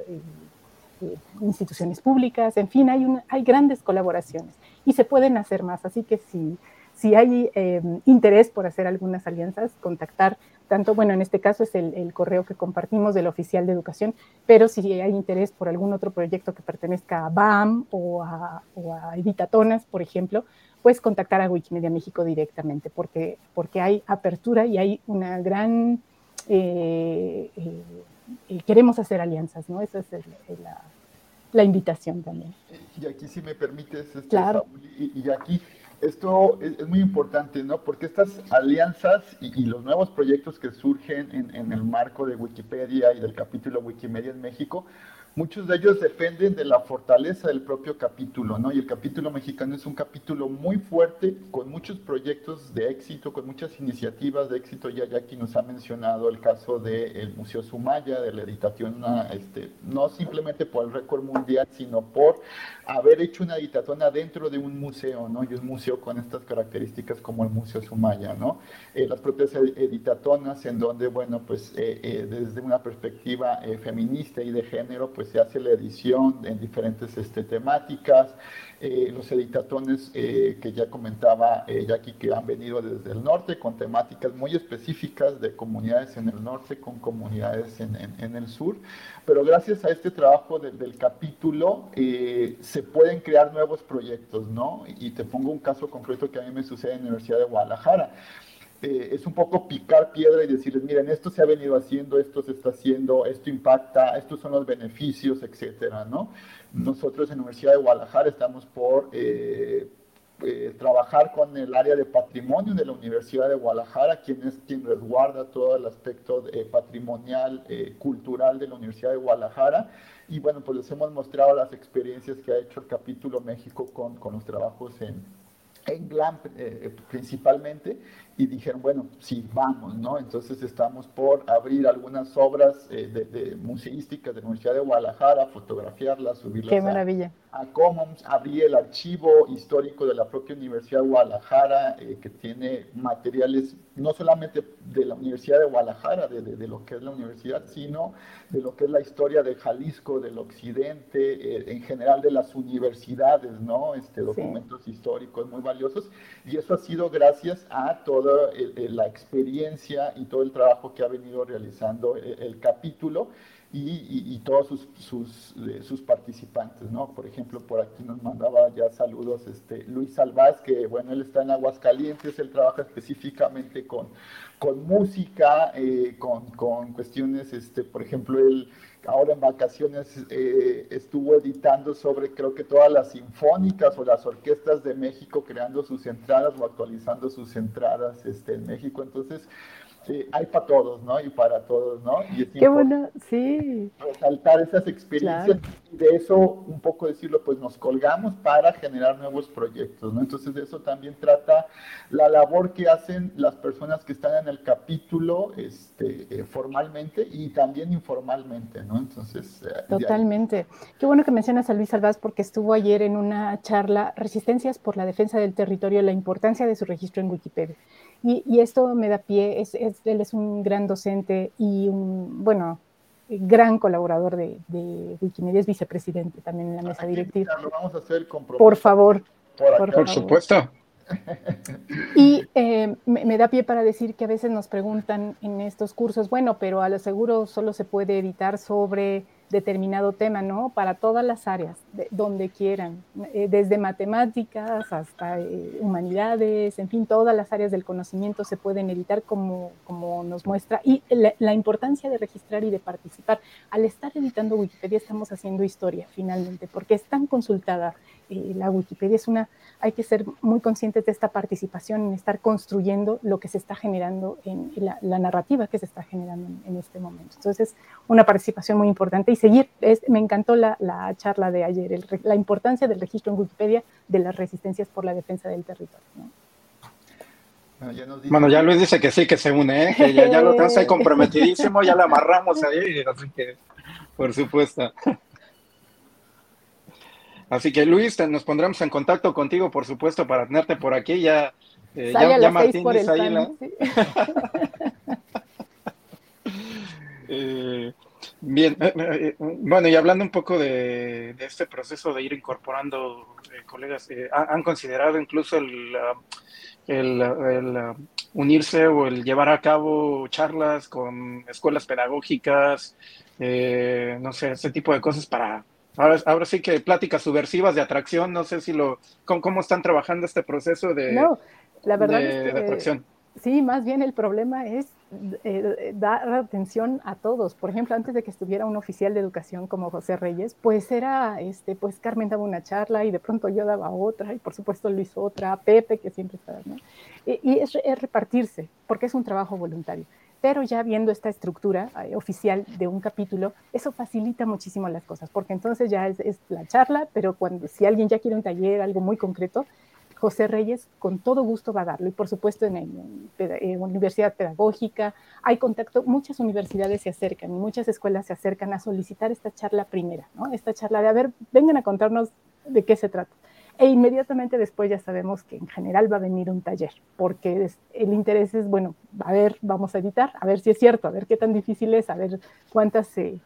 instituciones públicas, en fin, hay, hay grandes colaboraciones y se pueden hacer más. Así que si, hay interés por hacer algunas alianzas, contactar tanto, bueno, en este caso es el, correo que compartimos del oficial de educación, pero si hay interés por algún otro proyecto que pertenezca a BAM o a, Editatonas, por ejemplo, pues contactar a Wikimedia México directamente, porque, hay apertura y hay una gran... Eh, eh, queremos hacer alianzas, ¿no? Esa es la, invitación también.
Y aquí, si me permites, este,
claro.
y aquí esto es, muy importante, ¿no? Porque estas alianzas y, los nuevos proyectos que surgen en, en, el marco de Wikipedia y del capítulo Wikimedia en México, muchos de ellos dependen de la fortaleza del propio capítulo, ¿no? Y el capítulo mexicano es un capítulo muy fuerte, con muchos proyectos de éxito, con muchas iniciativas de éxito. Ya aquí nos ha mencionado el caso del Museo Sumaya, de la editación, este, no simplemente por el récord mundial, sino por haber hecho una editatona dentro de un museo, ¿no? Y un museo con estas características como el Museo Sumaya, ¿no? Eh, las propias editatonas en donde, bueno, pues eh, eh, desde una perspectiva feminista y de género, pues se hace la edición en diferentes este, temáticas, eh, los editatones eh, que ya comentaba eh, Jackie que han venido desde el norte con temáticas muy específicas de comunidades en el norte con comunidades en, en, el sur, pero gracias a este trabajo del capítulo se pueden crear nuevos proyectos, ¿no? Y te pongo un caso concreto que a mí me sucede en la Universidad de Guadalajara. Eh, es un poco picar piedra y decirles, miren, esto se ha venido haciendo, esto se está haciendo, esto impacta, estos son los beneficios, etcétera, ¿no? Nosotros en la Universidad de Guadalajara estamos por eh, eh, trabajar con el área de patrimonio de la Universidad de Guadalajara, quien es quien resguarda todo el aspecto patrimonial, cultural de la Universidad de Guadalajara. Y bueno, pues les hemos mostrado las experiencias que ha hecho el capítulo México con, con los trabajos en, en GLAM principalmente, y dijeron, bueno, sí, vamos, ¿no? Entonces estamos por abrir algunas obras eh, de, museísticas de la Universidad de Guadalajara, fotografiarlas, subirlas
Qué maravilla.
A, Commons, abrir el archivo histórico de la propia Universidad de Guadalajara, eh, que tiene materiales no solamente de la Universidad de Guadalajara, de, de, lo que es la universidad, sino de lo que es la historia de Jalisco, del occidente, eh, en general de las universidades, ¿no? Este, documentos históricos muy valiosos, y eso ha sido gracias a todo la experiencia y todo el trabajo que ha venido realizando el, capítulo y, todos sus, sus, participantes, ¿no? Por ejemplo, por aquí nos mandaba ya saludos este, Luis Salvaz, que bueno, él está en Aguascalientes, él trabaja específicamente con, con música, eh, con, con, cuestiones, este, por ejemplo, él ahora en vacaciones eh, estuvo editando sobre creo que todas las sinfónicas o las orquestas de México creando sus entradas o actualizando sus entradas este, en México. Entonces, hay para todos, ¿no? Y para todos, ¿no? Y
es Qué bueno, sí.
Resaltar esas experiencias y de eso, un poco decirlo, pues nos colgamos para generar nuevos proyectos, ¿no? Entonces de eso también trata la labor que hacen las personas que están en el capítulo este, eh, formalmente y también informalmente, ¿no? Entonces...
Eh, Totalmente. Qué bueno que mencionas a Luis Salvaz porque estuvo ayer en una charla, Resistencias por la Defensa del Territorio, la importancia de su registro en Wikipedia. Y, esto me da pie, es, él es un gran docente y un, bueno, gran colaborador de, Wikimedia, es vicepresidente también en la mesa directiva.
Lo vamos a hacer con
Por favor.
Por, supuesto.
Y eh, me, da pie para decir que a veces nos preguntan en estos cursos, bueno, pero a lo seguro solo se puede editar sobre determinado tema, ¿no? Para todas las áreas, de, donde quieran, eh, desde matemáticas hasta eh, humanidades, en fin, todas las áreas del conocimiento se pueden editar como, como nos muestra. Y la, importancia de registrar y de participar. Al estar editando Wikipedia estamos haciendo historia, finalmente, porque es tan consultada eh, la Wikipedia. Es una, hay que ser muy conscientes de esta participación, en estar construyendo lo que se está generando, en la, narrativa que se está generando en, este momento. Entonces, una participación muy importante seguir. me encantó la, charla de ayer, la importancia del registro en Wikipedia de las resistencias por la defensa del territorio.
Bueno, ya, Luis dice que sí, que se une, ¿eh? que ya, lo tenemos ahí [laughs] comprometidísimo, ya lo amarramos ahí, así que, por supuesto. Así que Luis, nos pondremos en contacto contigo, por supuesto, para tenerte por aquí. Ya,
eh, ya, ya Martín dice ahí, [laughs]
eh, Bien, eh, eh, bueno, y hablando un poco de, este proceso de ir incorporando colegas, ¿han considerado incluso el, el, unirse o el llevar a cabo charlas con escuelas pedagógicas, no sé, ese tipo de cosas para Ahora, sí que pláticas subversivas de atracción, no sé si lo, cómo, están trabajando este proceso de,
no, la verdad es que, atracción. Sí, más bien el problema es eh, dar atención a todos. Por ejemplo, antes de que estuviera un oficial de educación como José Reyes, pues era, este, pues Carmen daba una charla y de pronto yo daba otra y por supuesto Luis otra, Pepe que siempre estaba, ¿no? Y, es, es repartirse, porque es un trabajo voluntario pero ya viendo esta estructura eh, oficial de un capítulo, eso facilita muchísimo las cosas, porque entonces ya es, la charla, pero cuando si alguien ya quiere un taller, algo muy concreto, José Reyes con todo gusto va a darlo. Y por supuesto en, en, universidad pedagógica hay contacto, muchas universidades se acercan y muchas escuelas se acercan a solicitar esta charla primera, ¿no? esta charla de, a ver, vengan a contarnos de qué se trata. E inmediatamente después ya sabemos que en general va a venir un taller, porque el interés es, bueno, a ver, vamos a editar, a ver si es cierto, a ver qué tan difícil es, a ver cuántas eh,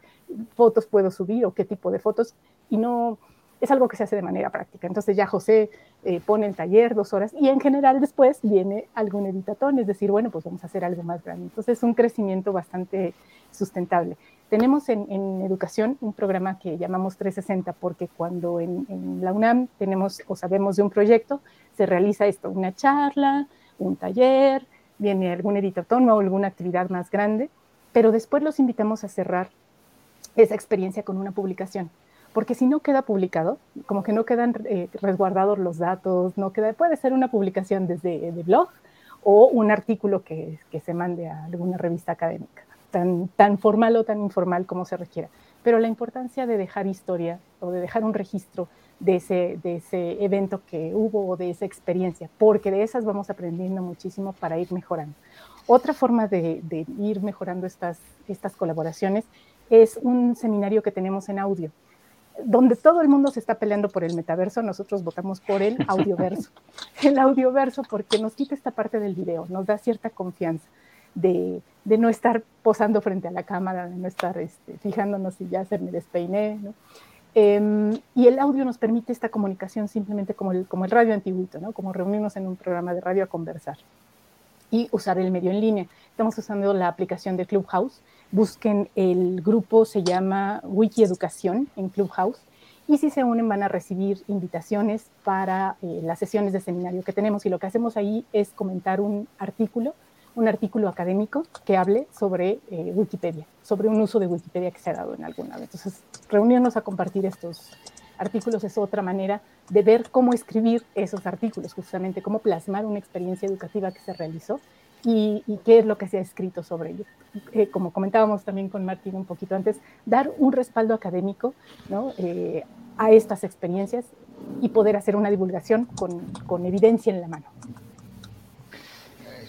fotos puedo subir o qué tipo de fotos, y no, es algo que se hace de manera práctica. Entonces ya José eh, pone el taller dos horas y en general después viene algún editatón, es decir, bueno, pues vamos a hacer algo más grande. Entonces es un crecimiento bastante sustentable. Tenemos en, educación un programa que llamamos 360 porque cuando en, la UNAM tenemos o sabemos de un proyecto, se realiza esto, una charla, un taller, viene algún editatón o alguna actividad más grande, pero después los invitamos a cerrar esa experiencia con una publicación. Porque si no queda publicado, como que no quedan eh, resguardados los datos, no queda, puede ser una publicación desde de blog o un artículo que, que se mande a alguna revista académica tan, tan formal o tan informal como se requiera. Pero la importancia de dejar historia o de dejar un registro de ese, de ese evento que hubo o de esa experiencia, porque de esas vamos aprendiendo muchísimo para ir mejorando. Otra forma de, de ir mejorando estas, estas colaboraciones es un seminario que tenemos en audio donde todo el mundo se está peleando por el metaverso, nosotros votamos por el [laughs] audioverso. El audioverso porque nos quita esta parte del video, nos da cierta confianza de, no estar posando frente a la cámara, de no estar este, fijándonos si ya se me despeiné, ¿no? Em, y el audio nos permite esta comunicación simplemente como el, como el radio antiguito, ¿no? Como reunirnos en un programa de radio a conversar y usar el medio en línea. Estamos usando la aplicación de Clubhouse. Busquen el grupo, se llama Wiki Educación en Clubhouse. Y si se unen van a recibir invitaciones para eh, las sesiones de seminario que tenemos. Y lo que hacemos ahí es comentar un artículo un artículo académico que hable sobre eh, Wikipedia, sobre un uso de Wikipedia que se ha dado en alguna vez. Entonces, reunirnos a compartir estos artículos es otra manera de ver cómo escribir esos artículos, justamente cómo plasmar una experiencia educativa que se realizó y, qué es lo que se ha escrito sobre ello. Eh, como comentábamos también con Martín un poquito antes, dar un respaldo académico ¿no? Eh, a estas experiencias y poder hacer una divulgación con, con evidencia en la mano.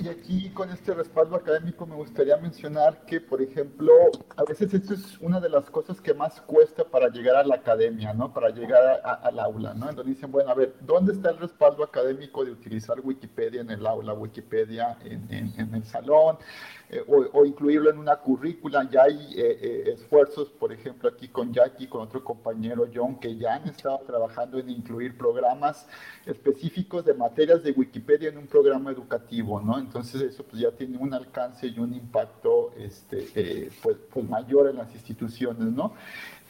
Y aquí con este respaldo académico me gustaría mencionar que, por ejemplo, a veces esto es una de las cosas que más cuesta para llegar a la academia, ¿no? Para llegar al aula, ¿no? Entonces dicen, bueno, a ver, ¿dónde está el respaldo académico de utilizar Wikipedia en el aula, Wikipedia en, el salón? Eh, o, incluirlo en una currícula. Ya hay eh, eh, esfuerzos, por ejemplo, aquí con Jackie, con otro compañero John, que ya han estado trabajando en incluir programas específicos de materias de Wikipedia en un programa educativo, ¿no? Entonces eso pues ya tiene un alcance y un impacto este, pues, pues mayor en las instituciones, ¿no?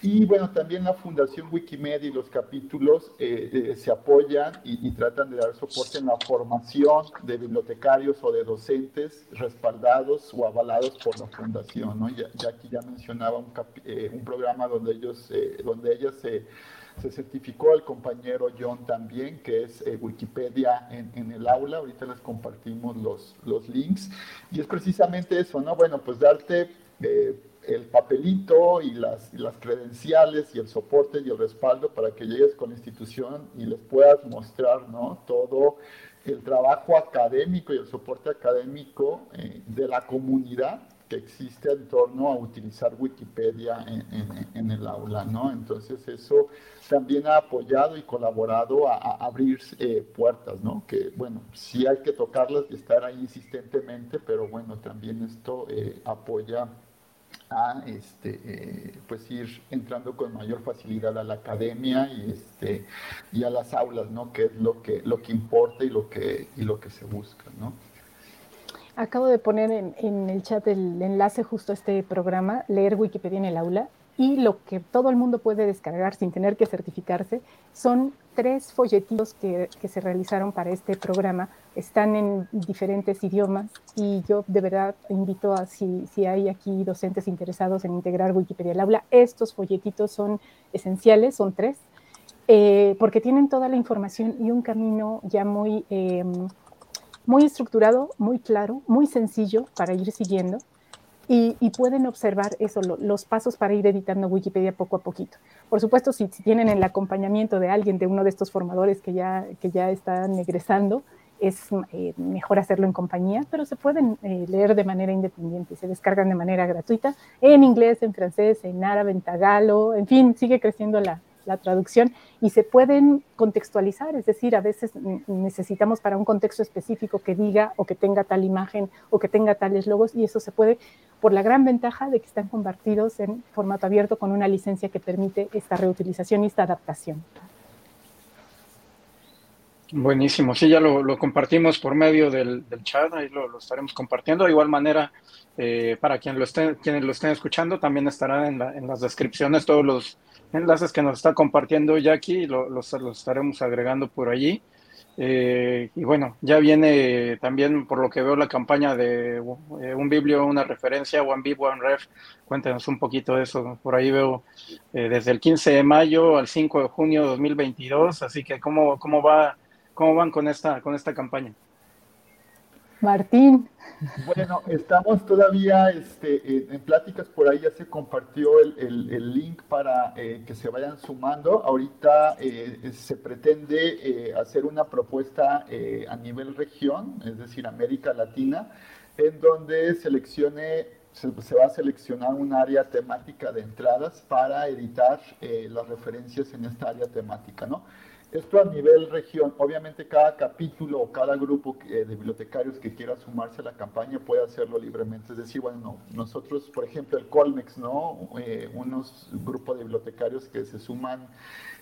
Y bueno, también la Fundación Wikimedia y los capítulos eh, eh, se apoyan y, tratan de dar soporte en la formación de bibliotecarios o de docentes respaldados o avalados por la Fundación. ¿no? Ya, aquí ya mencionaba un, eh, un programa donde, ellos, donde ella se, se, certificó al compañero John también, que es Wikipedia en, el aula. Ahorita les compartimos los, los links. Y es precisamente eso, ¿no? Bueno, pues darte el papelito y las, las, credenciales y el soporte y el respaldo para que llegues con la institución y les puedas mostrar ¿no? todo el trabajo académico y el soporte académico eh, de la comunidad que existe en torno a utilizar Wikipedia en, el aula, ¿no? Entonces eso también ha apoyado y colaborado a, abrir eh, puertas, ¿no? Que, bueno, sí hay que tocarlas y estar ahí insistentemente, pero bueno, también esto eh, apoya a este, eh, pues ir entrando con mayor facilidad a la academia y, este, y a las aulas, ¿no? Que es lo que, lo que importa y lo que, y lo que se busca, ¿no?
Acabo de poner en, el chat el enlace justo a este programa, leer Wikipedia en el aula, y lo que todo el mundo puede descargar sin tener que certificarse son tres folletitos que, que, se realizaron para este programa. Están en diferentes idiomas y yo de verdad invito a si, si hay aquí docentes interesados en integrar Wikipedia al aula, estos folletitos son esenciales, son tres, eh, porque tienen toda la información y un camino ya muy, eh, muy estructurado, muy claro, muy sencillo para ir siguiendo y, y, pueden observar eso, lo, los pasos para ir editando Wikipedia poco a poquito. Por supuesto, si, si, tienen el acompañamiento de alguien, de uno de estos formadores que ya, que ya están egresando, es eh, mejor hacerlo en compañía, pero se pueden eh, leer de manera independiente, se descargan de manera gratuita en inglés, en francés, en árabe, en tagalo, en fin, sigue creciendo la, la traducción y se pueden contextualizar, es decir, a veces necesitamos para un contexto específico que diga o que tenga tal imagen o que tenga tales logos y eso se puede por la gran ventaja de que están compartidos en formato abierto con una licencia que permite esta reutilización y esta adaptación.
Buenísimo, sí, ya lo, lo compartimos por medio del, del chat, ahí lo, estaremos compartiendo. De igual manera, eh, para quien lo esté, quienes lo estén escuchando, también estará en, la, en las descripciones todos los enlaces que nos está compartiendo Jackie, lo, los, los estaremos agregando por allí. Eh, y bueno, ya viene también, por lo que veo, la campaña de eh, un biblio, una referencia, One Bib, One Ref. Cuéntanos un poquito de eso. Por ahí veo eh, desde el 15 de mayo al 5 de junio de 2022. Así que, ¿cómo, cómo, va, cómo van con esta, con esta campaña?
Martín.
Bueno, estamos todavía este, en pláticas, por ahí ya se compartió el, el, el link para eh, que se vayan sumando. Ahorita eh, se pretende eh, hacer una propuesta eh, a nivel región, es decir, América Latina, en donde seleccione, se, se va a seleccionar un área temática de entradas para editar las referencias en esta área temática, ¿no? Esto a nivel región, obviamente cada capítulo o cada grupo de bibliotecarios que quiera sumarse a la campaña puede hacerlo libremente. Es decir, bueno, nosotros, por ejemplo, el Colmex, ¿no? Eh, unos grupos de bibliotecarios que se suman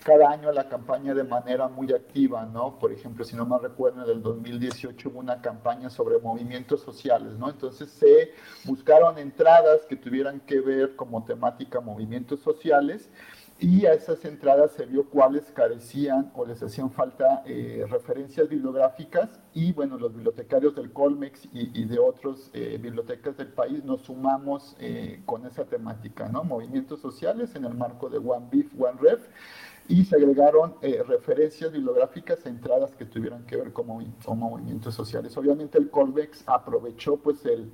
cada año a la campaña de manera muy activa, ¿no? Por ejemplo, si no me recuerdo, en el 2018 hubo una campaña sobre movimientos sociales, ¿no? Entonces se buscaron entradas que tuvieran que ver como temática movimientos sociales y a esas entradas se vio cuáles carecían o les hacían falta eh, referencias bibliográficas y bueno, los bibliotecarios del Colmex y, de otras eh, bibliotecas del país nos sumamos eh, con esa temática, ¿no? Movimientos sociales en el marco de One Beef, One Ref y se agregaron eh, referencias bibliográficas a entradas que tuvieran que ver con, con movimientos sociales. Obviamente el Colmex aprovechó pues el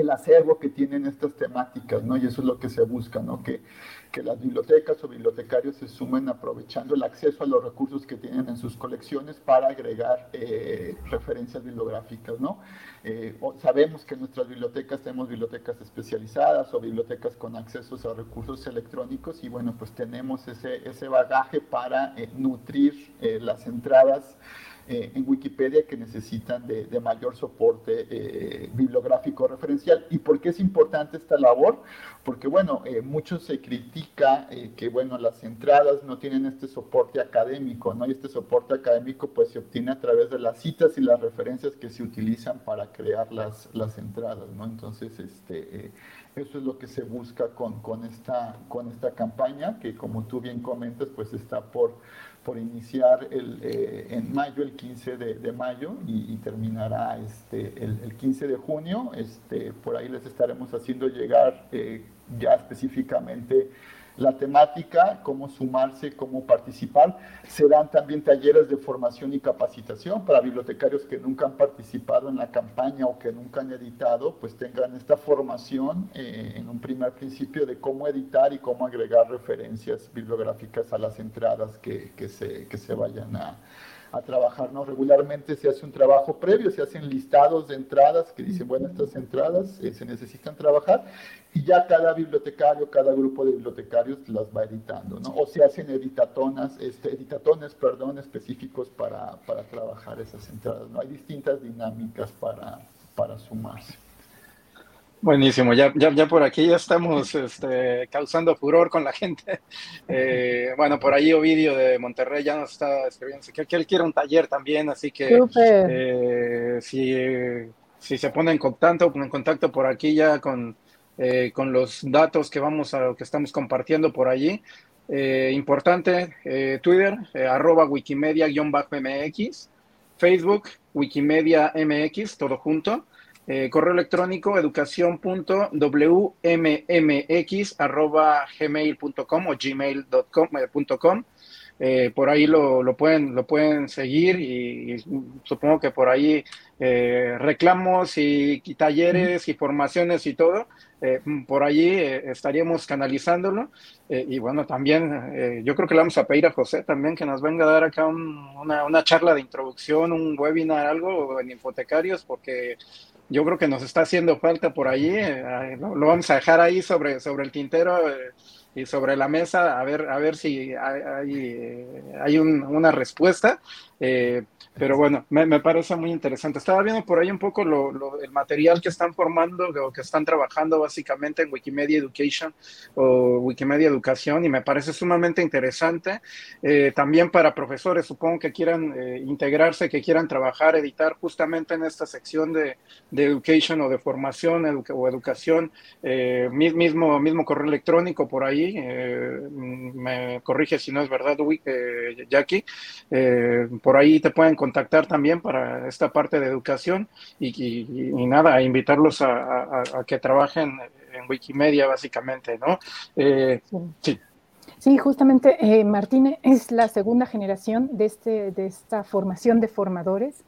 el acervo que tienen estas temáticas, ¿no? Y eso es lo que se busca, ¿no? Que, que las bibliotecas o bibliotecarios se sumen aprovechando el acceso a los recursos que tienen en sus colecciones para agregar eh, referencias bibliográficas, ¿no? Eh, sabemos que en nuestras bibliotecas tenemos bibliotecas especializadas o bibliotecas con accesos a recursos electrónicos y bueno, pues tenemos ese, ese bagaje para eh, nutrir las entradas eh, en Wikipedia que necesitan de, de mayor soporte eh, bibliográfico referencial. ¿Y por qué es importante esta labor? Porque, bueno, eh, mucho se critica eh, que, bueno, las entradas no tienen este soporte académico, ¿no? Y este soporte académico, pues, se obtiene a través de las citas y las referencias que se utilizan para crear las, las entradas, ¿no? Entonces, este... Eh, eso es lo que se busca con, con, esta, con esta campaña, que como tú bien comentas, pues está por, por iniciar el, eh, en mayo, el 15 de, mayo, y, y, terminará este, el, el, 15 de junio. Este, por ahí les estaremos haciendo llegar eh, ya específicamente la temática, cómo sumarse, cómo participar. Serán también talleres de formación y capacitación para bibliotecarios que nunca han participado en la campaña o que nunca han editado, pues tengan esta formación eh, en un primer principio de cómo editar y cómo agregar referencias bibliográficas a las entradas que, que, se, que se vayan a, a trabajar, ¿no? Regularmente se hace un trabajo previo, se hacen listados de entradas que dicen, bueno, estas entradas eh, se necesitan trabajar y ya cada bibliotecario, cada grupo de bibliotecarios las va editando, ¿no? O se hacen editatonas, este, editatones, perdón, específicos para, para trabajar esas entradas, ¿no? Hay distintas dinámicas para, para sumarse.
Buenísimo, ya, ya, ya por aquí ya estamos este, causando furor con la gente. [laughs] Eh, bueno, por ahí Ovidio de Monterrey ya nos está escribiendo que, él quiere un taller también, así que eh, si, si, se pone en contacto, en contacto por aquí ya con, eh, con los datos que vamos a que estamos compartiendo por allí. importante, Twitter, arroba wikimedia-mx, Facebook, Wikimedia MX, todo junto. Eh, correo electrónico educación.wmmx.gmail.com o gmail.com. Eh, por ahí lo, lo, pueden, lo pueden seguir y, supongo que por ahí eh, reclamos y, talleres y formaciones y todo, eh, por allí estaríamos canalizándolo. y bueno, también yo creo que le vamos a pedir a José también que nos venga a dar acá una, una, charla de introducción, un webinar, algo en infotecarios, porque yo creo que nos está haciendo falta por allí. lo, vamos a dejar ahí sobre, sobre el tintero y sobre la mesa a ver, a ver si hay, hay, una respuesta. Eh, pero bueno, me, me, parece muy interesante. Estaba viendo por ahí un poco lo, el material que están formando o que están trabajando básicamente en Wikimedia Education o Wikimedia Educación y me parece sumamente interesante. Eh, también para profesores, supongo que quieran eh, integrarse, que quieran trabajar, editar justamente en esta sección de, de Education o de formación o educación, mismo, mismo correo electrónico por ahí. me corrige si no es verdad, Jackie. Por ahí te pueden contactar también para esta parte de educación y, nada, a invitarlos a, que trabajen en Wikimedia básicamente, ¿no?
Eh, sí. sí. justamente eh, Martín es la segunda generación de, este, de esta formación de formadores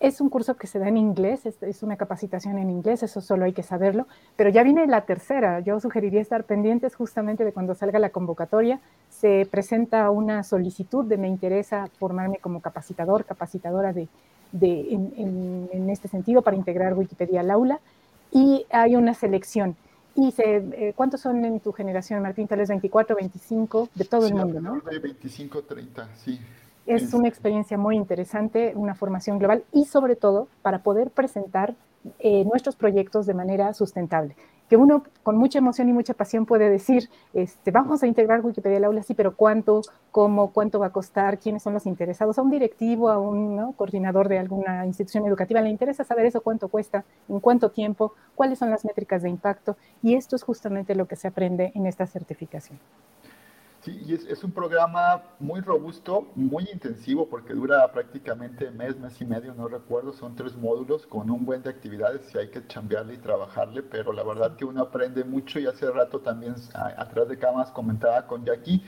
es un curso que se da en inglés, es, una capacitación en inglés, eso solo hay que saberlo, pero ya viene la tercera. Yo sugeriría estar pendientes justamente de cuando salga la convocatoria. Se presenta una solicitud de me interesa formarme como capacitador, capacitadora de, en, este sentido para integrar Wikipedia al aula y hay una selección. Y se, eh, ¿Cuántos son en tu generación, Martín? Tal vez 24, 25, de todo el mundo, ¿no?
De 25, 30, sí.
Es una experiencia muy interesante, una formación global y sobre todo para poder presentar eh, nuestros proyectos de manera sustentable. Que uno con mucha emoción y mucha pasión puede decir, este, vamos a integrar Wikipedia al aula, sí, pero ¿cuánto? ¿Cómo? ¿Cuánto va a costar? ¿Quiénes son los interesados? A un directivo, a un coordinador de alguna institución educativa le interesa saber eso, cuánto cuesta, en cuánto tiempo, cuáles son las métricas de impacto. Y esto es justamente lo que se aprende en esta certificación.
Sí, y es, un programa muy robusto, muy intensivo, porque dura prácticamente mes, mes y medio, no recuerdo, son tres módulos con un buen de actividades y hay que chambearle y trabajarle, pero la verdad que uno aprende mucho y hace rato también atrás de cámaras comentaba con Jackie,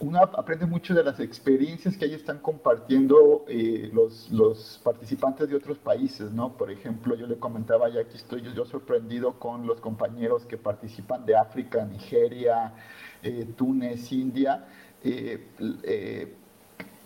uno aprende mucho de las experiencias que ahí están compartiendo eh, los, participantes de otros países, ¿no? Por ejemplo, yo le comentaba a Jackie, estoy yo sorprendido con los compañeros que participan de África, Nigeria, Túnez, India, eh, eh,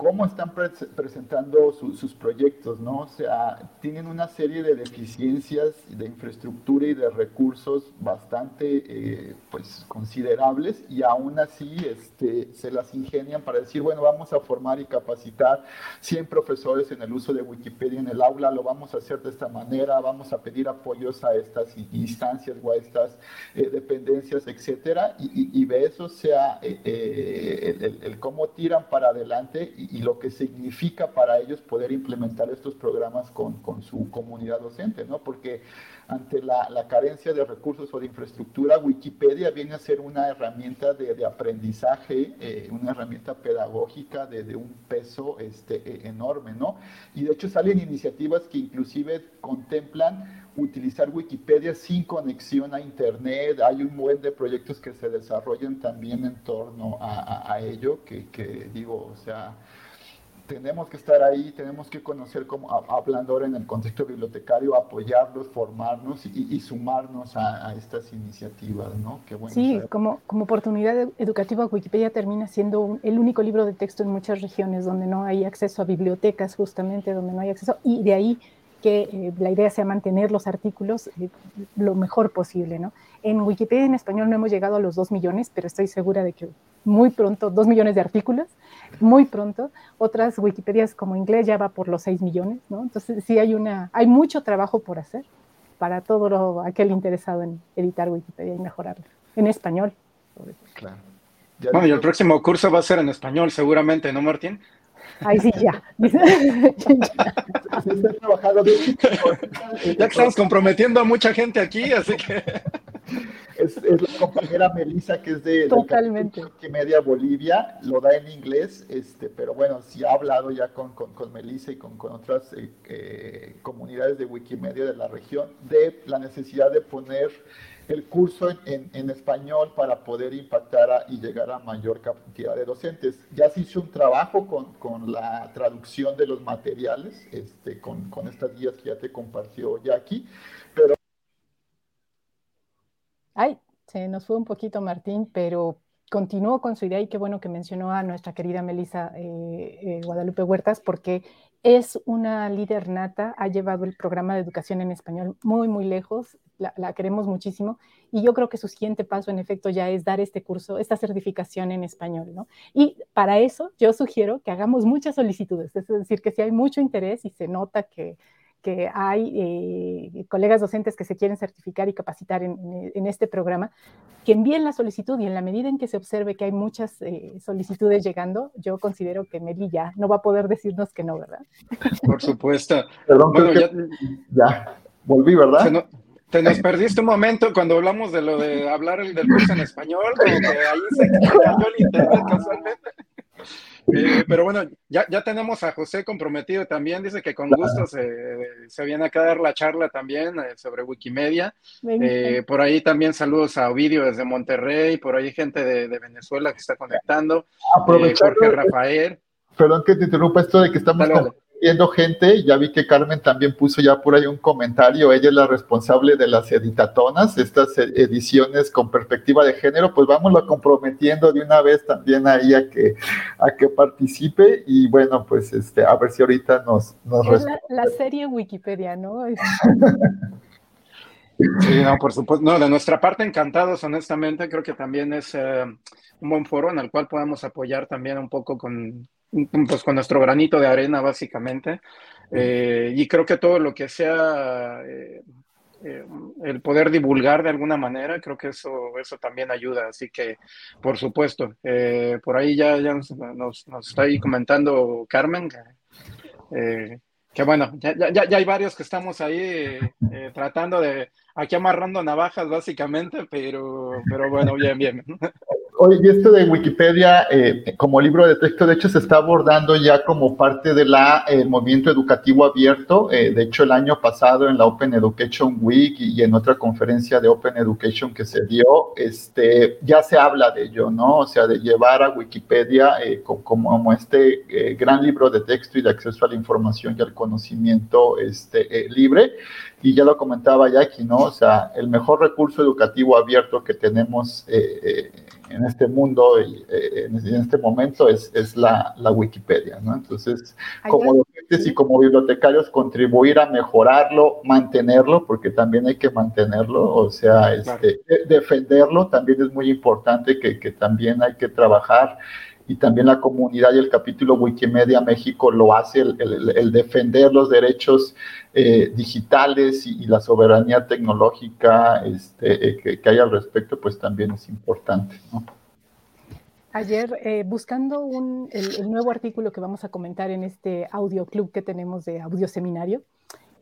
cómo están presentando sus proyectos, ¿no? O sea, tienen una serie de deficiencias de infraestructura y de recursos bastante, eh, pues, considerables y aún así este, se las ingenian para decir, bueno, vamos a formar y capacitar 100 profesores en el uso de Wikipedia en el aula, lo vamos a hacer de esta manera, vamos a pedir apoyos a estas instancias o a estas eh, dependencias, etcétera, y, de eso sea eh, el, el, cómo tiran para adelante y, y lo que significa para ellos poder implementar estos programas con, con su comunidad docente, ¿no? Porque ante la, la, carencia de recursos o de infraestructura, Wikipedia viene a ser una herramienta de, de aprendizaje, eh, una herramienta pedagógica de, de, un peso este, e, enorme, ¿no? Y de hecho salen iniciativas que inclusive contemplan utilizar Wikipedia sin conexión a Internet. Hay un buen de proyectos que se desarrollan también en torno a, a, a ello, que, que digo, o sea, tenemos que estar ahí, tenemos que conocer, como hablando ahora en el contexto bibliotecario, apoyarlos, formarnos y, sumarnos a, estas iniciativas, ¿no?
Qué bueno sí, como, como oportunidad educativa, Wikipedia termina siendo el único libro de texto en muchas regiones donde no hay acceso a bibliotecas, justamente donde no hay acceso, y de ahí que eh, la idea sea mantener los artículos eh, lo mejor posible, ¿no? En Wikipedia en español no hemos llegado a los dos millones, pero estoy segura de que muy pronto, dos millones de artículos, muy pronto. Otras Wikipedias como inglés ya va por los seis millones, ¿no? Entonces sí hay una, hay mucho trabajo por hacer para todo aquel interesado en editar Wikipedia y mejorarlo. En español.
Claro. Bueno, y el próximo curso va a ser en español, seguramente, ¿no, Martín?
Ay, sí, ya. [laughs] [laughs]
ya que estamos comprometiendo a mucha gente aquí, así que.
Es, la compañera Melissa, que es de,
Totalmente.
Wikimedia Bolivia, lo da en inglés, este, pero bueno, sí ha hablado ya con, con, con Melissa y con, con otras eh, eh, comunidades de Wikimedia de la región de la necesidad de poner el curso en, en, español para poder impactar y llegar a mayor cantidad de docentes. Ya se hizo un trabajo con, con la traducción de los materiales, este, con, con, estas guías que ya te compartió Jackie, pero...
Ay, se nos fue un poquito Martín, pero continúo con su idea y qué bueno que mencionó a nuestra querida Melissa eh, eh, Guadalupe Huertas, porque es una líder nata, ha llevado el programa de educación en español muy, muy lejos, la, queremos muchísimo y yo creo que su siguiente paso en efecto ya es dar este curso, esta certificación en español, ¿no? Y para eso yo sugiero que hagamos muchas solicitudes, es decir, que si hay mucho interés y se nota que, que hay eh, colegas docentes que se quieren certificar y capacitar en, este programa, que envíen la solicitud y en la medida en que se observe que hay muchas eh, solicitudes llegando, yo considero que Meli ya no va a poder decirnos que no, ¿verdad?
Por supuesto.
Perdón, ya, ya, volví, ¿verdad?
te nos perdiste un momento cuando hablamos de lo de hablar del curso en español, como que ahí se cayó el internet casualmente. Eh, pero bueno, ya, ya tenemos a José comprometido también, dice que con gusto se, viene acá a dar la charla también eh, sobre Wikimedia. Eh, por ahí también saludos a Ovidio desde Monterrey, por ahí gente de, Venezuela que está conectando. Jorge Rafael.
Perdón que te interrumpa esto de que estamos viendo gente, ya vi que Carmen también puso ya por ahí un comentario, ella es la responsable de las editatonas, estas e-, ediciones con perspectiva de género, pues vámonos comprometiendo de una vez también ahí a que, a que participe y bueno, pues este, a ver si ahorita nos... nos
es la, serie Wikipedia, ¿no? [laughs]
Sí, no, por supuesto. No, de nuestra parte, encantados, honestamente. Creo que también es eh, un buen foro en el cual podemos apoyar también un poco con, pues con nuestro granito de arena básicamente. Eh, y creo que todo lo que sea eh, el poder divulgar de alguna manera, creo que eso, eso también ayuda. Así que, por supuesto, por ahí ya, ya nos, nos, está ahí comentando Carmen. Que bueno, ya, ya, ya, hay varios que estamos ahí tratando de, aquí amarrando navajas básicamente, pero, pero bueno, bien, bien.
Oye, y esto de Wikipedia eh, como libro de texto, de hecho, se está abordando ya como parte del eh, movimiento educativo abierto. Eh, de hecho, el año pasado en la Open Education Week y, en otra conferencia de Open Education que se dio, este, ya se habla de ello, ¿no? O sea, de llevar a Wikipedia como, como, este gran libro de texto y de acceso a la información y al conocimiento este, libre. Y ya lo comentaba Jackie, ¿no? O sea, el mejor recurso educativo abierto que tenemos en este mundo y eh, en este momento es, es la, la, Wikipedia, ¿no? Entonces, como docentes y como bibliotecarios, contribuir a mejorarlo, mantenerlo, porque también hay que mantenerlo, o sea, este, defenderlo también es muy importante, que, que también hay que trabajar y también la comunidad y el capítulo Wikimedia México lo hace, el, defender los derechos eh, digitales y, la soberanía tecnológica este, eh, que, hay al respecto, pues también es importante.
Ayer, eh, buscando el, el, nuevo artículo que vamos a comentar en este audio club que tenemos de audio seminario,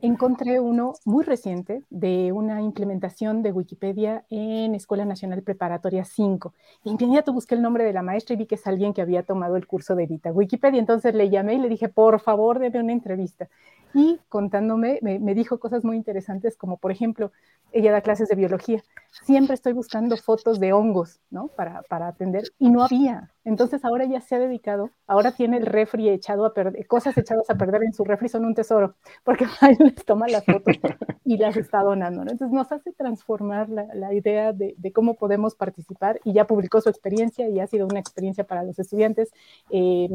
encontré uno muy reciente de una implementación de Wikipedia en Escuela Nacional Preparatoria 5. De inmediato busqué el nombre de la maestra y vi que es alguien que había tomado el curso de Edita Wikipedia. Entonces le llamé y le dije, por favor, debe una entrevista. Y contándome, me, me dijo cosas muy interesantes, como por ejemplo, ella da clases de biología. Siempre estoy buscando fotos de hongos, ¿no? Para, para atender, y no había. Entonces ahora ya se ha dedicado, ahora tiene el refri echado a perder, cosas echadas a perder en su refri son un tesoro, porque [laughs] les toma las fotos [laughs] y las está donando, ¿no? Entonces nos hace transformar la, la idea de, de, cómo podemos participar y ya publicó su experiencia y ha sido una experiencia para los estudiantes. Eh,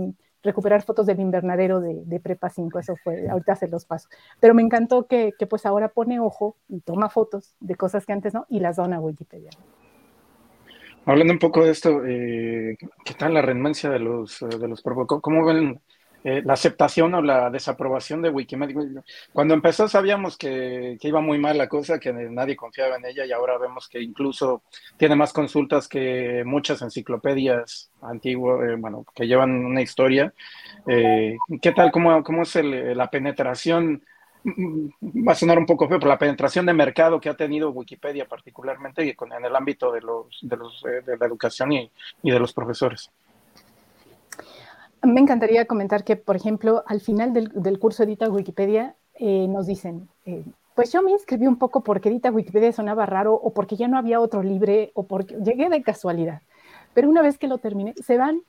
recuperar fotos del invernadero de, de, Prepa 5, eso fue, ahorita se los paso. Pero me encantó que, que, pues ahora pone ojo y toma fotos de cosas que antes no y las dona a Wikipedia.
Hablando un poco de esto, eh, ¿qué tal la renuncia de los, de los ¿Cómo ven eh, la aceptación o la desaprobación de Wikimedia. Cuando empezó sabíamos que, iba muy mal la cosa, que nadie confiaba en ella y ahora vemos que incluso tiene más consultas que muchas enciclopedias antiguas, eh, bueno, que llevan una historia. Eh, ¿Qué tal? ¿Cómo, cómo es la penetración? va a sonar un poco feo, pero la penetración de mercado que ha tenido Wikipedia particularmente en el ámbito de, los, de, los, de la educación y, y de los profesores.
Me encantaría comentar que, por ejemplo, al final del, curso Edita Wikipedia eh, nos dicen, eh, pues yo me inscribí un poco porque Edita Wikipedia sonaba raro o porque ya no había otro libre o porque llegué de casualidad. Pero una vez que lo terminé, se van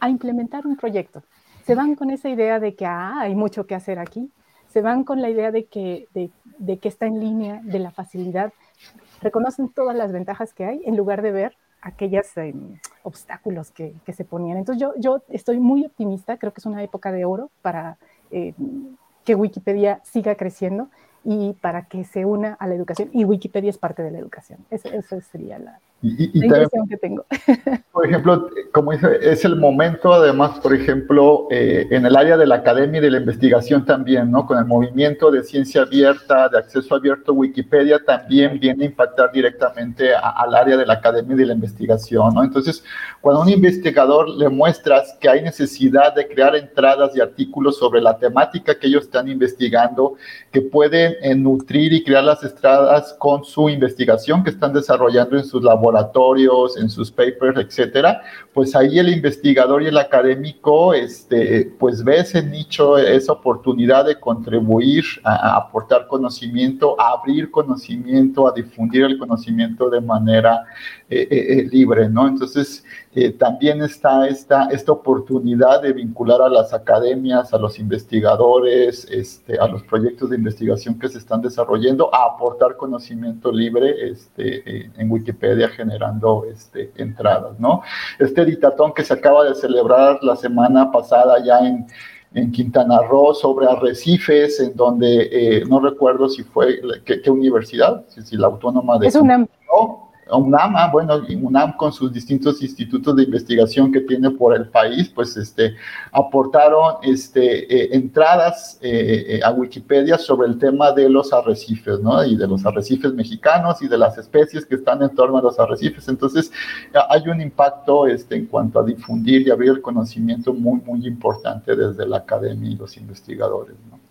a implementar un proyecto. Se van con esa idea de que ah, hay mucho que hacer aquí. Se van con la idea de que, de que está en línea, de la facilidad. Reconocen todas las ventajas que hay en lugar de ver aquellos em, obstáculos que, se ponían. Entonces yo, yo estoy muy optimista, creo que es una época de oro para eh, que Wikipedia siga creciendo y para que se una a la educación. Y Wikipedia es parte de la educación. Esa sería la, y, que tengo. [laughs]
Por ejemplo, como dice, es el momento, además, por ejemplo, eh, en el área de la academia y de la investigación también, ¿no? Con el movimiento de ciencia abierta, de acceso abierto, Wikipedia también viene a impactar directamente al área de la academia y de la investigación, ¿no? Entonces, cuando a un investigador le muestras que hay necesidad de crear entradas y artículos sobre la temática que ellos están investigando, que pueden eh, nutrir y crear las entradas con su investigación que están desarrollando en sus laboratorios, laboratorios, en sus papers, etcétera, pues ahí el investigador y el académico, este, pues ve ese nicho, esa oportunidad de contribuir a, aportar conocimiento, a abrir conocimiento, a difundir el conocimiento de manera eh, eh, eh, libre, ¿no? Entonces, también está esta, esta oportunidad de vincular a las academias, a los investigadores, este, a los proyectos de investigación que se están desarrollando, a aportar conocimiento libre este, en Wikipedia generando este, entradas, ¿no? Este editatón que se acaba de celebrar la semana pasada ya en, en Quintana Roo sobre arrecifes, en donde no recuerdo si fue, qué, universidad, si, la autónoma de...
Es una...
UNAM, ah, bueno, UNAM con sus distintos institutos de investigación que tiene por el país, pues este, aportaron este, eh, entradas eh, eh, a Wikipedia sobre el tema de los arrecifes, ¿no? Y de los arrecifes mexicanos y de las especies que están en torno a los arrecifes. Entonces, hay un impacto este, en cuanto a difundir y abrir el conocimiento muy, muy importante desde la academia y los investigadores, ¿no?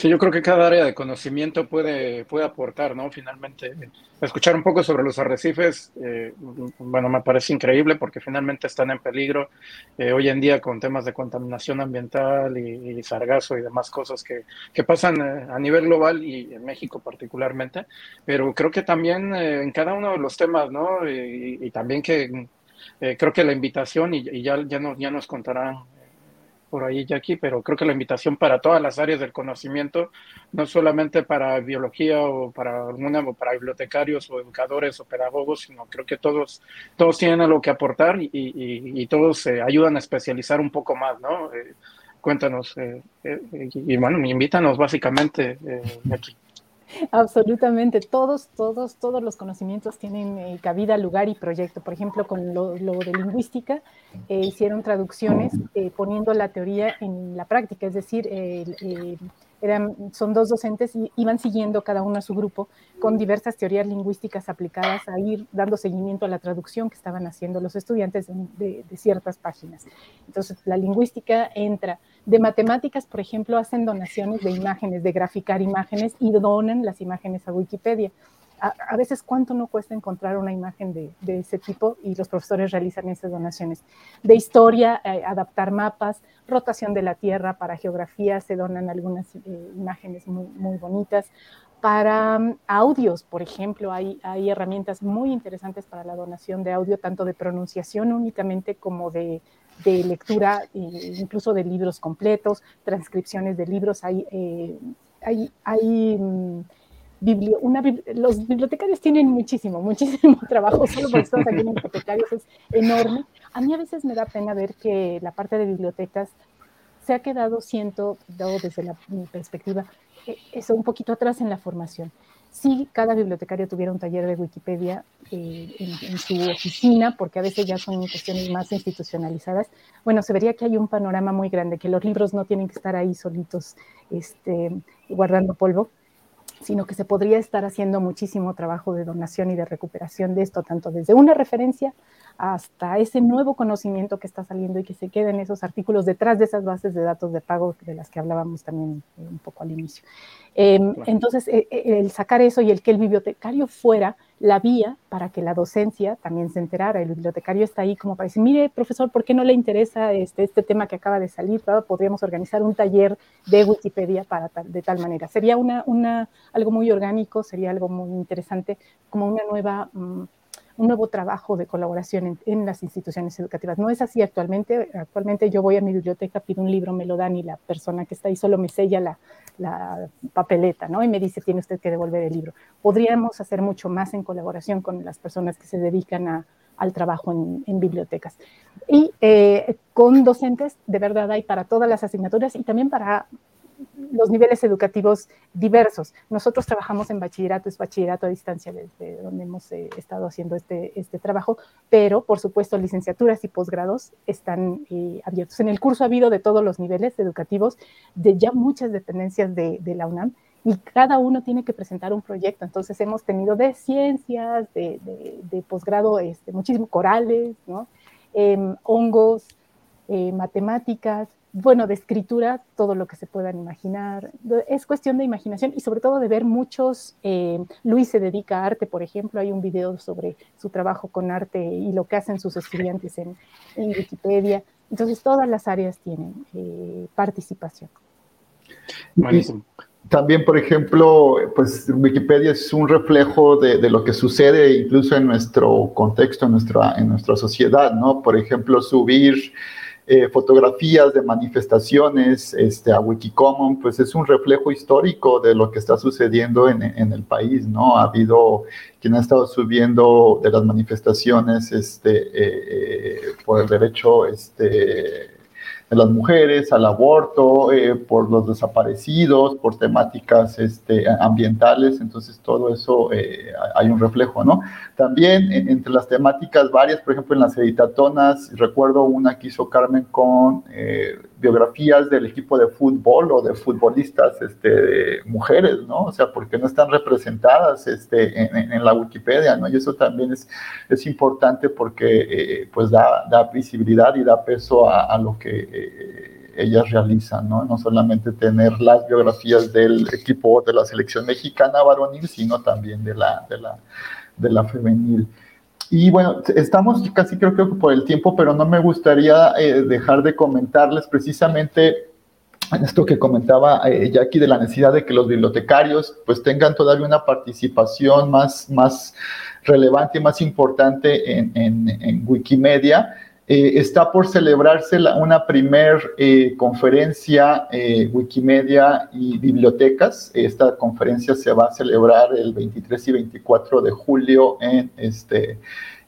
Sí, yo creo que cada área de conocimiento puede, puede aportar, ¿no? Finalmente, escuchar un poco sobre los arrecifes, eh, bueno, me parece increíble porque finalmente están en peligro eh, hoy en día con temas de contaminación ambiental y, sargazo y demás cosas que, que pasan eh, a nivel global y en México particularmente, pero creo que también en cada uno de los temas, ¿no? Y, también que creo que la invitación, y, y ya, ya, no, ya nos contarán por ahí, Jackie, pero creo que la invitación para todas las áreas del conocimiento, no solamente para biología o para alguna, o para bibliotecarios o educadores o pedagogos, sino creo que todos, todos tienen algo que aportar y, y, todos se ayudan a especializar un poco más, ¿no? Eh, cuéntanos, eh, eh, y bueno, invítanos básicamente, Jackie. [laughs]
Absolutamente, todos, todos, todos los conocimientos tienen eh, cabida, lugar y proyecto. Por ejemplo, con lo, de lingüística, eh, hicieron traducciones eh, poniendo la teoría en la práctica, es decir, son dos docentes y iban siguiendo cada uno a su grupo con diversas teorías lingüísticas aplicadas a ir dando seguimiento a la traducción que estaban haciendo los estudiantes de ciertas páginas. Entonces, la lingüística entra de matemáticas, por ejemplo, hacen donaciones de imágenes, de graficar imágenes y donan las imágenes a Wikipedia. A, veces, ¿cuánto no cuesta encontrar una imagen de, ese tipo? Y los profesores realizan esas donaciones. De historia, eh, adaptar mapas, rotación de la Tierra, para geografía se donan algunas eh, imágenes muy, muy, bonitas. Para mm, audios, por ejemplo, hay, hay herramientas muy interesantes para la donación de audio, tanto de pronunciación únicamente como de de lectura, eh, incluso de libros completos, transcripciones de libros. Hay, eh, hay, hay una, los bibliotecarios tienen muchísimo, muchísimo [laughs] trabajo, solo por estar aquí en [laughs] bibliotecarios es enorme. A mí a veces me da pena ver que la parte de bibliotecas se ha quedado, siento, dado desde la, mi perspectiva, eh, eso un poquito atrás en la formación. si cada bibliotecario tuviera un taller de Wikipedia eh, en, su oficina, porque a veces ya son cuestiones más institucionalizadas, bueno, se vería que hay un panorama muy grande, que los libros no tienen que estar ahí solitos este, guardando polvo, sino que se podría estar haciendo muchísimo trabajo de donación y de recuperación de esto, tanto desde una referencia hasta ese nuevo conocimiento que está saliendo y que se queda en esos artículos detrás de esas bases de datos de pago de las que hablábamos también eh, un poco al inicio. Em, entonces, eh, eh, el sacar eso y el que el bibliotecario fuera la vía para que la docencia también se enterara. El bibliotecario está ahí como para decir, mire, profesor, ¿por qué no le interesa este, este tema que acaba de salir? Podríamos organizar un taller de Wikipedia para de tal manera. Sería una, una, algo muy orgánico, sería algo muy interesante, como una nueva... Mm, un nuevo trabajo de colaboración en, las instituciones educativas. No es así actualmente. Actualmente yo voy a mi biblioteca, pido un libro, me lo dan y la persona que está ahí solo me sella la, la papeleta, ¿no? Y me dice, tiene usted que devolver el libro. Podríamos hacer mucho más en colaboración con las personas que se dedican a, al trabajo en, bibliotecas. Y eh, con docentes, de verdad, hay para todas las asignaturas y también para los niveles educativos diversos. Nosotros trabajamos en bachillerato, es bachillerato a distancia desde donde hemos eh, estado haciendo este, este trabajo, pero por supuesto licenciaturas y posgrados están eh, abiertos. En el curso ha habido de todos los niveles educativos, de ya muchas dependencias de, de la UNAM, y cada uno tiene que presentar un proyecto. Entonces hemos tenido de ciencias, de, de, posgrado, este, corales, ¿no? Em, hongos, eh, matemáticas, bueno, de escritura, todo lo que se puedan imaginar. Es cuestión de imaginación y sobre todo de ver muchos, eh, Luis se dedica a arte, por ejemplo, hay un video sobre su trabajo con arte y lo que hacen sus estudiantes en, Wikipedia. Entonces, todas las áreas tienen eh, participación.
Buenísimo. También, por ejemplo, pues Wikipedia es un reflejo de, de, lo que sucede incluso en nuestro contexto, en nuestra, en nuestra sociedad, ¿no? Por ejemplo, subir eh, fotografías de manifestaciones este, a Wikicommon, pues es un reflejo histórico de lo que está sucediendo en, en el país, ¿no? Ha habido quien ha estado subiendo de las manifestaciones este, eh, eh, por el derecho este, de las mujeres, al aborto, eh, por los desaparecidos, por temáticas este, ambientales, entonces todo eso eh, hay un reflejo, ¿no? También entre las temáticas varias, por ejemplo, en las editatonas, recuerdo una que hizo Carmen con eh, biografías del equipo de fútbol o de futbolistas este, mujeres, ¿no? O sea, porque no están representadas este, en, la Wikipedia, ¿no? Y eso también es, es importante porque pues da, da visibilidad y da peso a, a lo que ellas realizan, ¿no? No solamente tener las biografías del equipo de la selección mexicana varonil, sino también de la, de la, de la femenil. Y bueno, estamos casi creo que por el tiempo, pero no me gustaría eh, dejar de comentarles precisamente en esto que comentaba eh, Jackie de la necesidad de que los bibliotecarios pues tengan todavía una participación más, más relevante y más importante en, en, en Wikimedia. Eh, está por celebrarse una primer eh, conferencia eh, Wikimedia y bibliotecas. Esta conferencia se va a celebrar el 23 y 24 de julio en este,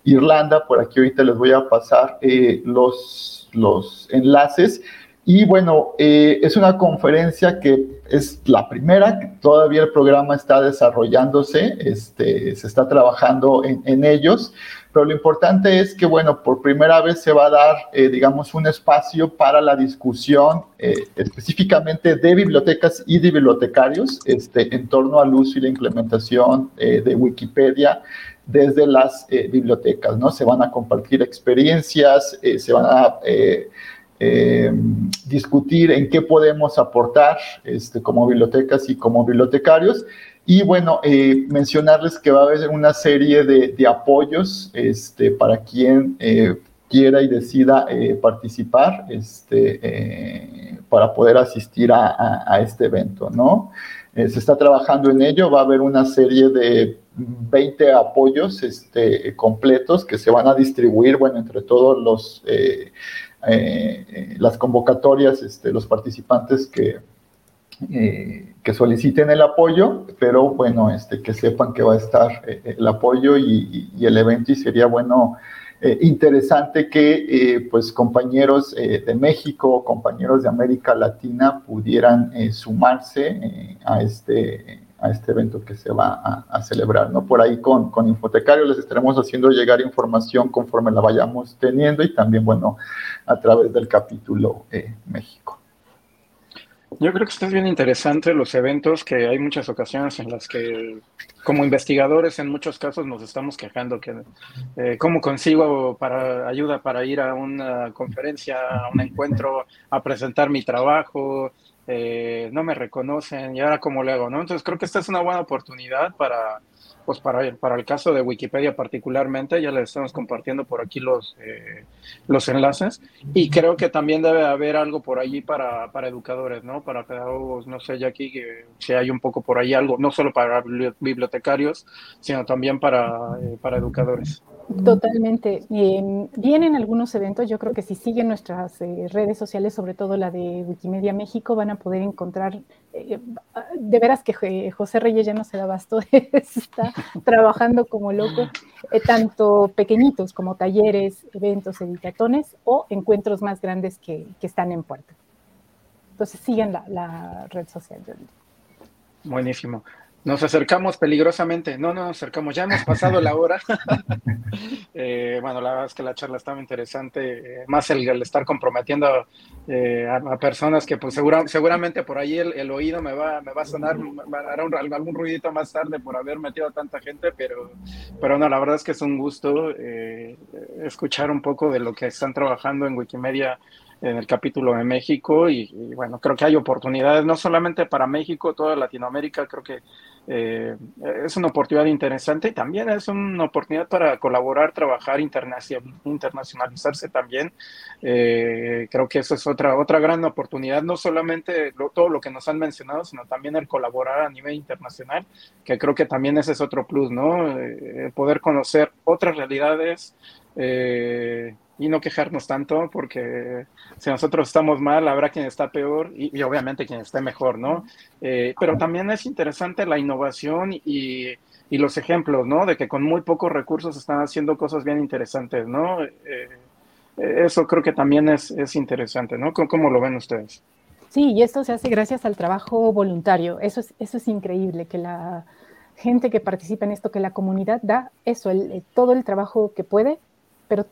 Irlanda. Por aquí ahorita les voy a pasar los, los enlaces. Y bueno, es una conferencia que es la primera, todavía el programa está desarrollándose, este, se está trabajando en ellos. Pero lo importante es que, bueno, por primera vez se va a dar, eh, digamos, un espacio para la discusión eh, específicamente de bibliotecas y de bibliotecarios este, en torno al uso y la implementación eh, de Wikipedia desde las bibliotecas, ¿no? Se van a compartir experiencias, se van a discutir en qué podemos aportar este, como bibliotecas y como bibliotecarios y bueno, eh, mencionarles que va a haber una serie de, apoyos este, para quien eh, quiera y decida eh, participar este, para poder asistir a, este evento, ¿no? se está trabajando en ello, va a haber una serie de 20 apoyos este, completos que se van a distribuir, bueno, entre todos los, las convocatorias, este, los participantes que, eh, que soliciten el apoyo, pero bueno, este, que sepan que va a estar eh, el apoyo y, el evento y sería bueno, eh, interesante que pues compañeros de México, compañeros de América Latina pudieran sumarse a, este, a este evento que se va a, celebrar. ¿no? Por ahí con, con Infotecario les estaremos haciendo llegar información conforme la vayamos teniendo y también, bueno, a través del capítulo eh, México.
Yo creo que esto es bien interesante los eventos que hay muchas ocasiones en las que como investigadores en muchos casos nos estamos quejando que eh, cómo consigo para ayuda para ir a una conferencia, a un encuentro, a presentar mi trabajo, eh, no me reconocen y ahora cómo le hago, ¿no? Entonces creo que esta es una buena oportunidad para pues para, para el caso de Wikipedia particularmente, ya les estamos compartiendo por aquí los, eh, los enlaces y creo que también debe haber algo por allí para, para educadores, ¿no? Para pedagogos, no sé, ya aquí si hay un poco por ahí algo, no solo para bibliotecarios, sino también para, eh, para educadores.
Totalmente. Eh, vienen algunos eventos, yo creo que si siguen nuestras eh, redes sociales, sobre todo la de Wikimedia México, van a poder encontrar, eh, de veras que José Reyes ya no se da basto, [laughs] está trabajando como loco, tanto pequeñitos como talleres, eventos, editatones o encuentros más grandes que, están en puerta. Entonces siguen la, la red social.
Buenísimo. Nos acercamos peligrosamente. No, no nos acercamos. Ya hemos pasado la hora. [laughs] Eh, bueno, la verdad es que la charla estaba interesante. Eh, más el, estar comprometiendo eh, a, personas que, pues, seguramente por ahí el, oído me va, me va a sonar, me hará algún ruidito más tarde por haber metido a tanta gente, pero, pero no, la verdad es que es un gusto escuchar un poco de lo que están trabajando en Wikimedia en el capítulo de México y, bueno, creo que hay oportunidades no solamente para México, toda Latinoamérica, creo que eh, es una oportunidad interesante y también es una oportunidad para colaborar, trabajar, internacionalizarse también. Eh, creo que eso es otra, otra gran oportunidad, no solamente todo lo que nos han mencionado, sino también el colaborar a nivel internacional, que creo que también ese es otro plus, ¿no? Eh, poder conocer otras realidades. Eh, y no quejarnos tanto, porque si nosotros estamos mal, habrá quien está peor y, obviamente quien esté mejor, ¿no? Eh, pero también es interesante la innovación y, y, los ejemplos, ¿no? De que con muy pocos recursos están haciendo cosas bien interesantes, ¿no? Eh, eso creo que también es, es interesante, ¿no? ¿Cómo, lo ven ustedes?
Sí, y esto se hace gracias al trabajo voluntario. Eso es, eso es increíble, que la gente que participa en esto, que la comunidad da eso, el, todo el trabajo que puede, pero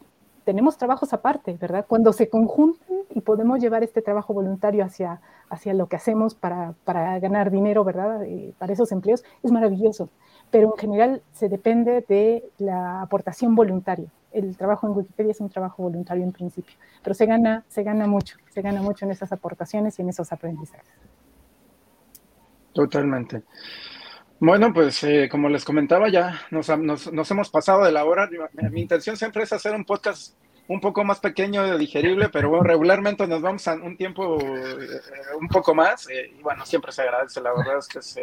tenemos trabajos aparte, ¿verdad? Cuando se conjuntan y podemos llevar este trabajo voluntario hacia, hacia lo que hacemos para, para ganar dinero, ¿verdad? Eh, para esos empleos, es maravilloso. Pero en general se depende de la aportación voluntaria. El trabajo en Wikipedia es un trabajo voluntario en principio, pero se gana, se gana mucho, se gana mucho en esas aportaciones y en esos aprendizajes.
Totalmente. Bueno, pues eh, como les comentaba, ya nos, hemos pasado de la hora. Mi intención siempre es hacer un podcast un poco más pequeño, digerible, pero bueno, regularmente nos vamos a un tiempo eh, un poco más. Eh, y bueno, siempre se agradece, la verdad es que es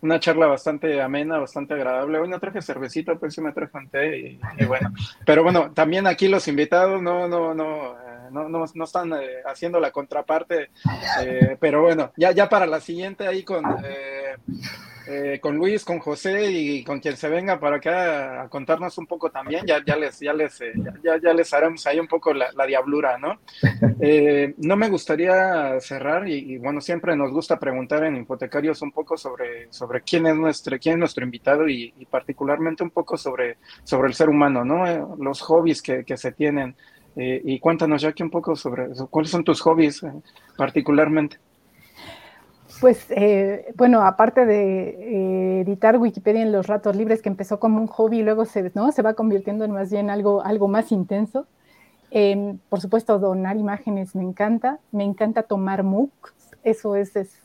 una charla bastante amena, bastante agradable. Hoy no traje cervecita, pues sí me traje un té y, y, bueno. Pero bueno, también aquí los invitados no, no, no, no, no, no están haciendo la contraparte. pero bueno, ya, ya para la siguiente ahí con eh, con Luis, con José y con quien se venga para acá a contarnos un poco también, ya, ya, les, ya, les, eh, ya, ya, les haremos ahí un poco la, diablura, ¿no? [laughs] Eh, no me gustaría cerrar y, bueno, siempre nos gusta preguntar en Hipotecarios un poco sobre, sobre quién, es nuestro, quién es nuestro invitado y, particularmente un poco sobre, sobre el ser humano, ¿no? los hobbies que, que se tienen. y cuéntanos ya aquí un poco sobre cuáles son tus hobbies particularmente.
Pues eh, bueno, aparte de eh, editar Wikipedia en los ratos libres, que empezó como un hobby y luego se, ¿no? se va convirtiendo en más bien algo, algo más intenso. Em, por supuesto, donar imágenes me encanta. Me encanta tomar MOOCs. Eso es, es,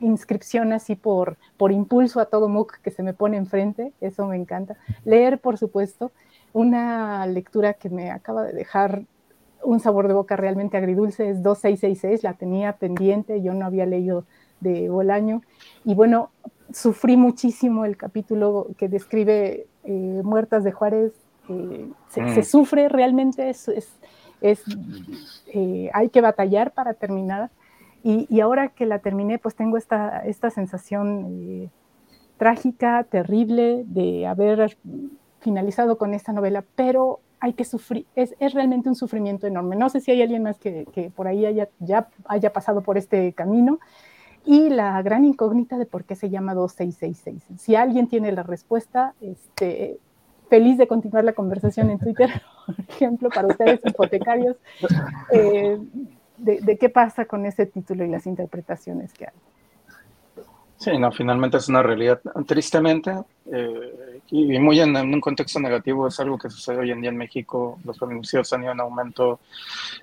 inscripción así por, por impulso a todo MOOC que se me pone enfrente. Eso me encanta. Leer, por supuesto. Una lectura que me acaba de dejar un sabor de boca realmente agridulce es 2666. La tenía pendiente. Yo no había leído de Bolaño. Y bueno, sufrí muchísimo el capítulo que describe eh, Muertas de Juárez. Eh, se, mm. sufre realmente, es, es, eh, hay que batallar para terminar. Y, ahora que la terminé, pues tengo esta, esta sensación trágica, terrible de haber finalizado con esta novela, pero hay que sufrir, es, es, realmente un sufrimiento enorme. No sé si hay alguien más que, que por ahí haya, ya haya pasado por este camino, y la gran incógnita de por qué se llama 2666. Si alguien tiene la respuesta, este, feliz de continuar la conversación en Twitter, [laughs] por ejemplo, para ustedes hipotecarios, eh, de, qué pasa con ese título y las interpretaciones que hay.
Sí, no, finalmente es una realidad. Tristemente, eh, y muy en, un contexto negativo, es algo que sucede hoy en día en México. Los feminicidios han ido en aumento.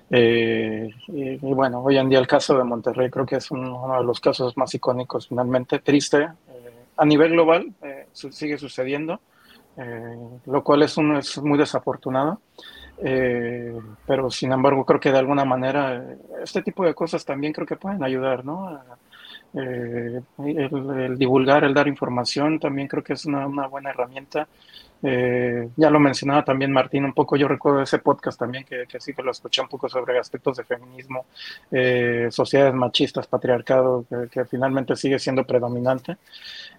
Eh, y, bueno, hoy en día el caso de Monterrey creo que es uno de los casos más icónicos, finalmente. Triste. Eh, a nivel global sigue sucediendo, lo cual es, un, es muy desafortunado. pero sin embargo, creo que de alguna manera este tipo de cosas también creo que pueden ayudar, ¿no? Eh, el, divulgar, el dar información, también creo que es una, buena herramienta. Eh, ya lo mencionaba también Martín un poco, yo recuerdo ese podcast también que, que sí que lo escuché un poco sobre aspectos de feminismo, eh, sociedades machistas, patriarcado, que, finalmente sigue siendo predominante.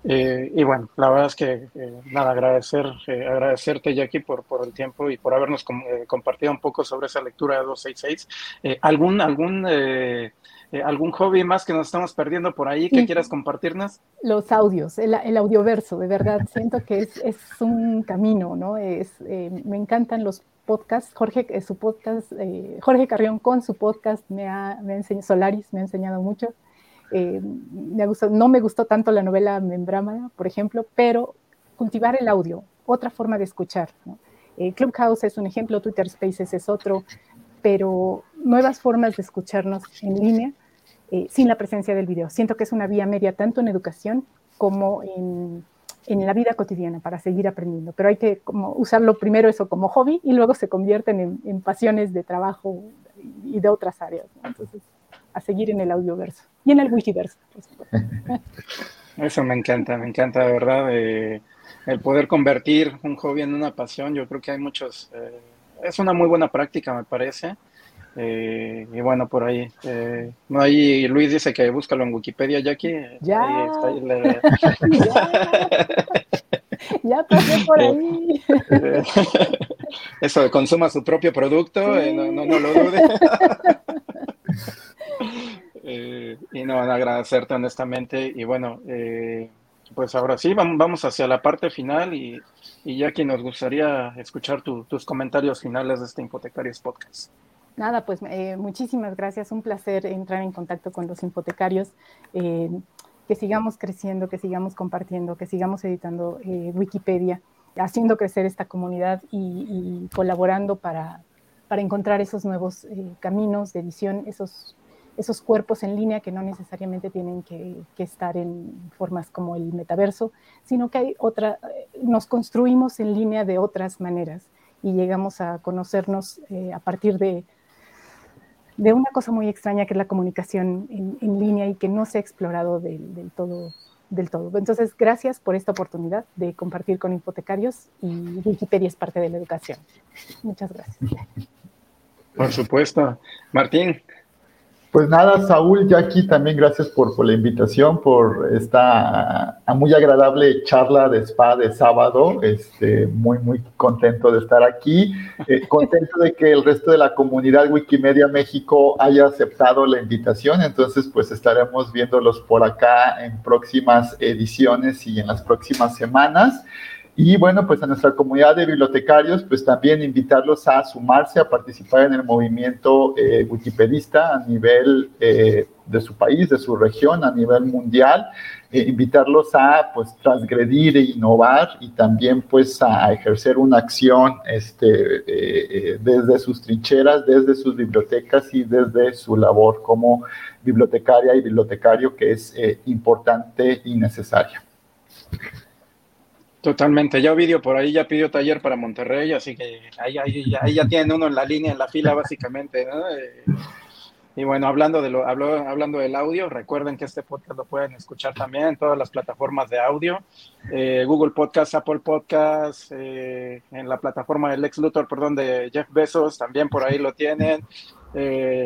y bueno, la verdad es que nada, agradecer, agradecerte Jackie por, por el tiempo y por habernos compartido un poco sobre esa lectura de 266. ¿Algún, algún eh, ¿Algún hobby más que nos estamos perdiendo por ahí que quieras compartirnos?
Los audios, el, audioverso, de verdad, siento que es, es un camino, ¿no? Es, eh, me encantan los podcasts, Jorge, eh, su podcast, Jorge Carrión con su podcast me ha, me enseñado, Solaris me ha enseñado mucho. me gustó, no me gustó tanto la novela Membrama, por ejemplo, pero cultivar el audio, otra forma de escuchar. ¿no? Clubhouse es un ejemplo, Twitter Spaces es otro, pero nuevas formas de escucharnos en línea eh, sin la presencia del video. Siento que es una vía media tanto en educación como en, en, la vida cotidiana para seguir aprendiendo. Pero hay que como usarlo primero eso como hobby y luego se convierten en, en pasiones de trabajo y de otras áreas. Entonces, a seguir en el audioverso y en el wikiverso. [laughs]
Eso me encanta, me encanta de verdad. Eh, el poder convertir un hobby en una pasión. Yo creo que hay muchos. Eh, es una muy buena práctica, me parece. Eh, y bueno, por ahí. Eh, ahí Luis dice que búscalo en Wikipedia, Jackie.
Ya. [laughs] ya. pasé por ahí. [laughs]
Eso, consuma su propio producto, eh, no, no, lo dude. [laughs] Eh, y no, agradecerte honestamente. Y bueno, pues ahora sí, vamos hacia la parte final y, y Jackie, nos gustaría escuchar tus comentarios finales de este Hipotecarios Podcast.
Nada, pues eh, muchísimas gracias. Un placer entrar en contacto con los hipotecarios. Eh, que sigamos creciendo, que sigamos compartiendo, que sigamos editando eh, Wikipedia, haciendo crecer esta comunidad y, colaborando para, para, encontrar esos nuevos caminos de edición, esos, esos cuerpos en línea que no necesariamente tienen que, que, estar en formas como el metaverso, sino que hay otra, nos construimos en línea de otras maneras y llegamos a conocernos a partir de de una cosa muy extraña que es la comunicación en, línea y que no se ha explorado del, todo, del todo. Entonces, gracias por esta oportunidad de compartir con hipotecarios y Wikipedia es parte de la educación. Muchas gracias.
Por supuesto. Martín,
pues nada, Saúl, Jackie, también gracias por, por la invitación, por esta muy agradable charla de spa de sábado. Este, muy, muy contento de estar aquí. Eh, [laughs] contento de que el resto de la comunidad Wikimedia México haya aceptado la invitación. Entonces, pues estaremos viéndolos por acá en próximas ediciones y en las próximas semanas. Y bueno, pues a nuestra comunidad de bibliotecarios, pues también invitarlos a sumarse, a participar en el movimiento eh, wikipedista a nivel eh, de su país, de su región, a nivel mundial, eh, invitarlos a pues transgredir e innovar y también pues a ejercer una acción este, desde sus trincheras, desde sus bibliotecas y desde su labor como bibliotecaria y bibliotecario que es importante y necesaria.
Totalmente, ya Ovidio por ahí ya pidió taller para Monterrey, así que ahí, ahí, ya, tienen uno en la línea, en la fila básicamente. Eh, y bueno, hablando, de lo, hablando del audio, recuerden que este podcast lo pueden escuchar también en todas las plataformas de audio, eh, Google Podcast, Apple Podcast, eh, en la plataforma del Lex Luthor, perdón, de Jeff Bezos, también por ahí lo tienen,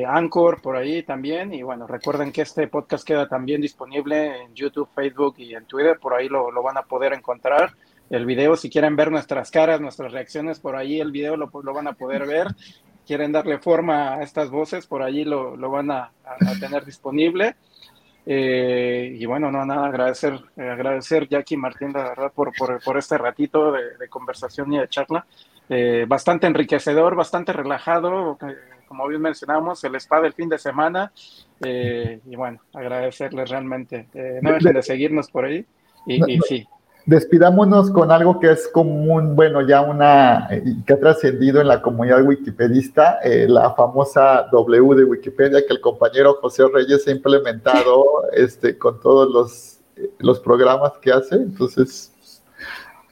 Anchor por ahí también, y bueno, recuerden que este podcast queda también disponible en YouTube, Facebook y en Twitter, por ahí lo, lo van a poder encontrar el video. Si quieren ver nuestras caras, nuestras reacciones, por ahí el video lo, lo van a poder ver. Quieren darle forma a estas voces, por allí lo, lo van a, tener disponible. Eh, y bueno, no, nada, agradecer, eh, agradecer Jackie y Martín, la verdad, por, por, por este ratito de, de, conversación y de charla. Eh, bastante enriquecedor, bastante relajado, eh, como bien mencionamos, el spa del fin de semana. y bueno, agradecerles realmente. no dejen de seguirnos por ahí. Y, y sí,
despidámonos con algo que es común, bueno, ya una, que ha trascendido en la comunidad wikipedista, eh, la famosa W de Wikipedia que el compañero José Reyes ha implementado [laughs] este, con todos los, los programas que hace. Entonces.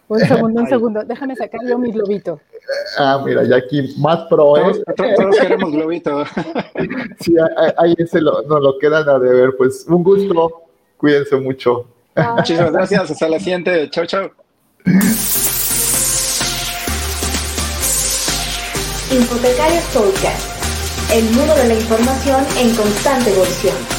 Un segundo, un [laughs] segundo, déjame sacar yo mi globito.
Ah, mira, ya aquí más pro,
¿eh? Todos, todos queremos globito. [laughs]
sí, ahí se lo, nos lo quedan a deber. Pues un gusto, cuídense mucho.
Muchísimas gracias. Hasta la siguiente. Chau, chau.
Infotecarios Podcast. El mundo de la información en constante evolución.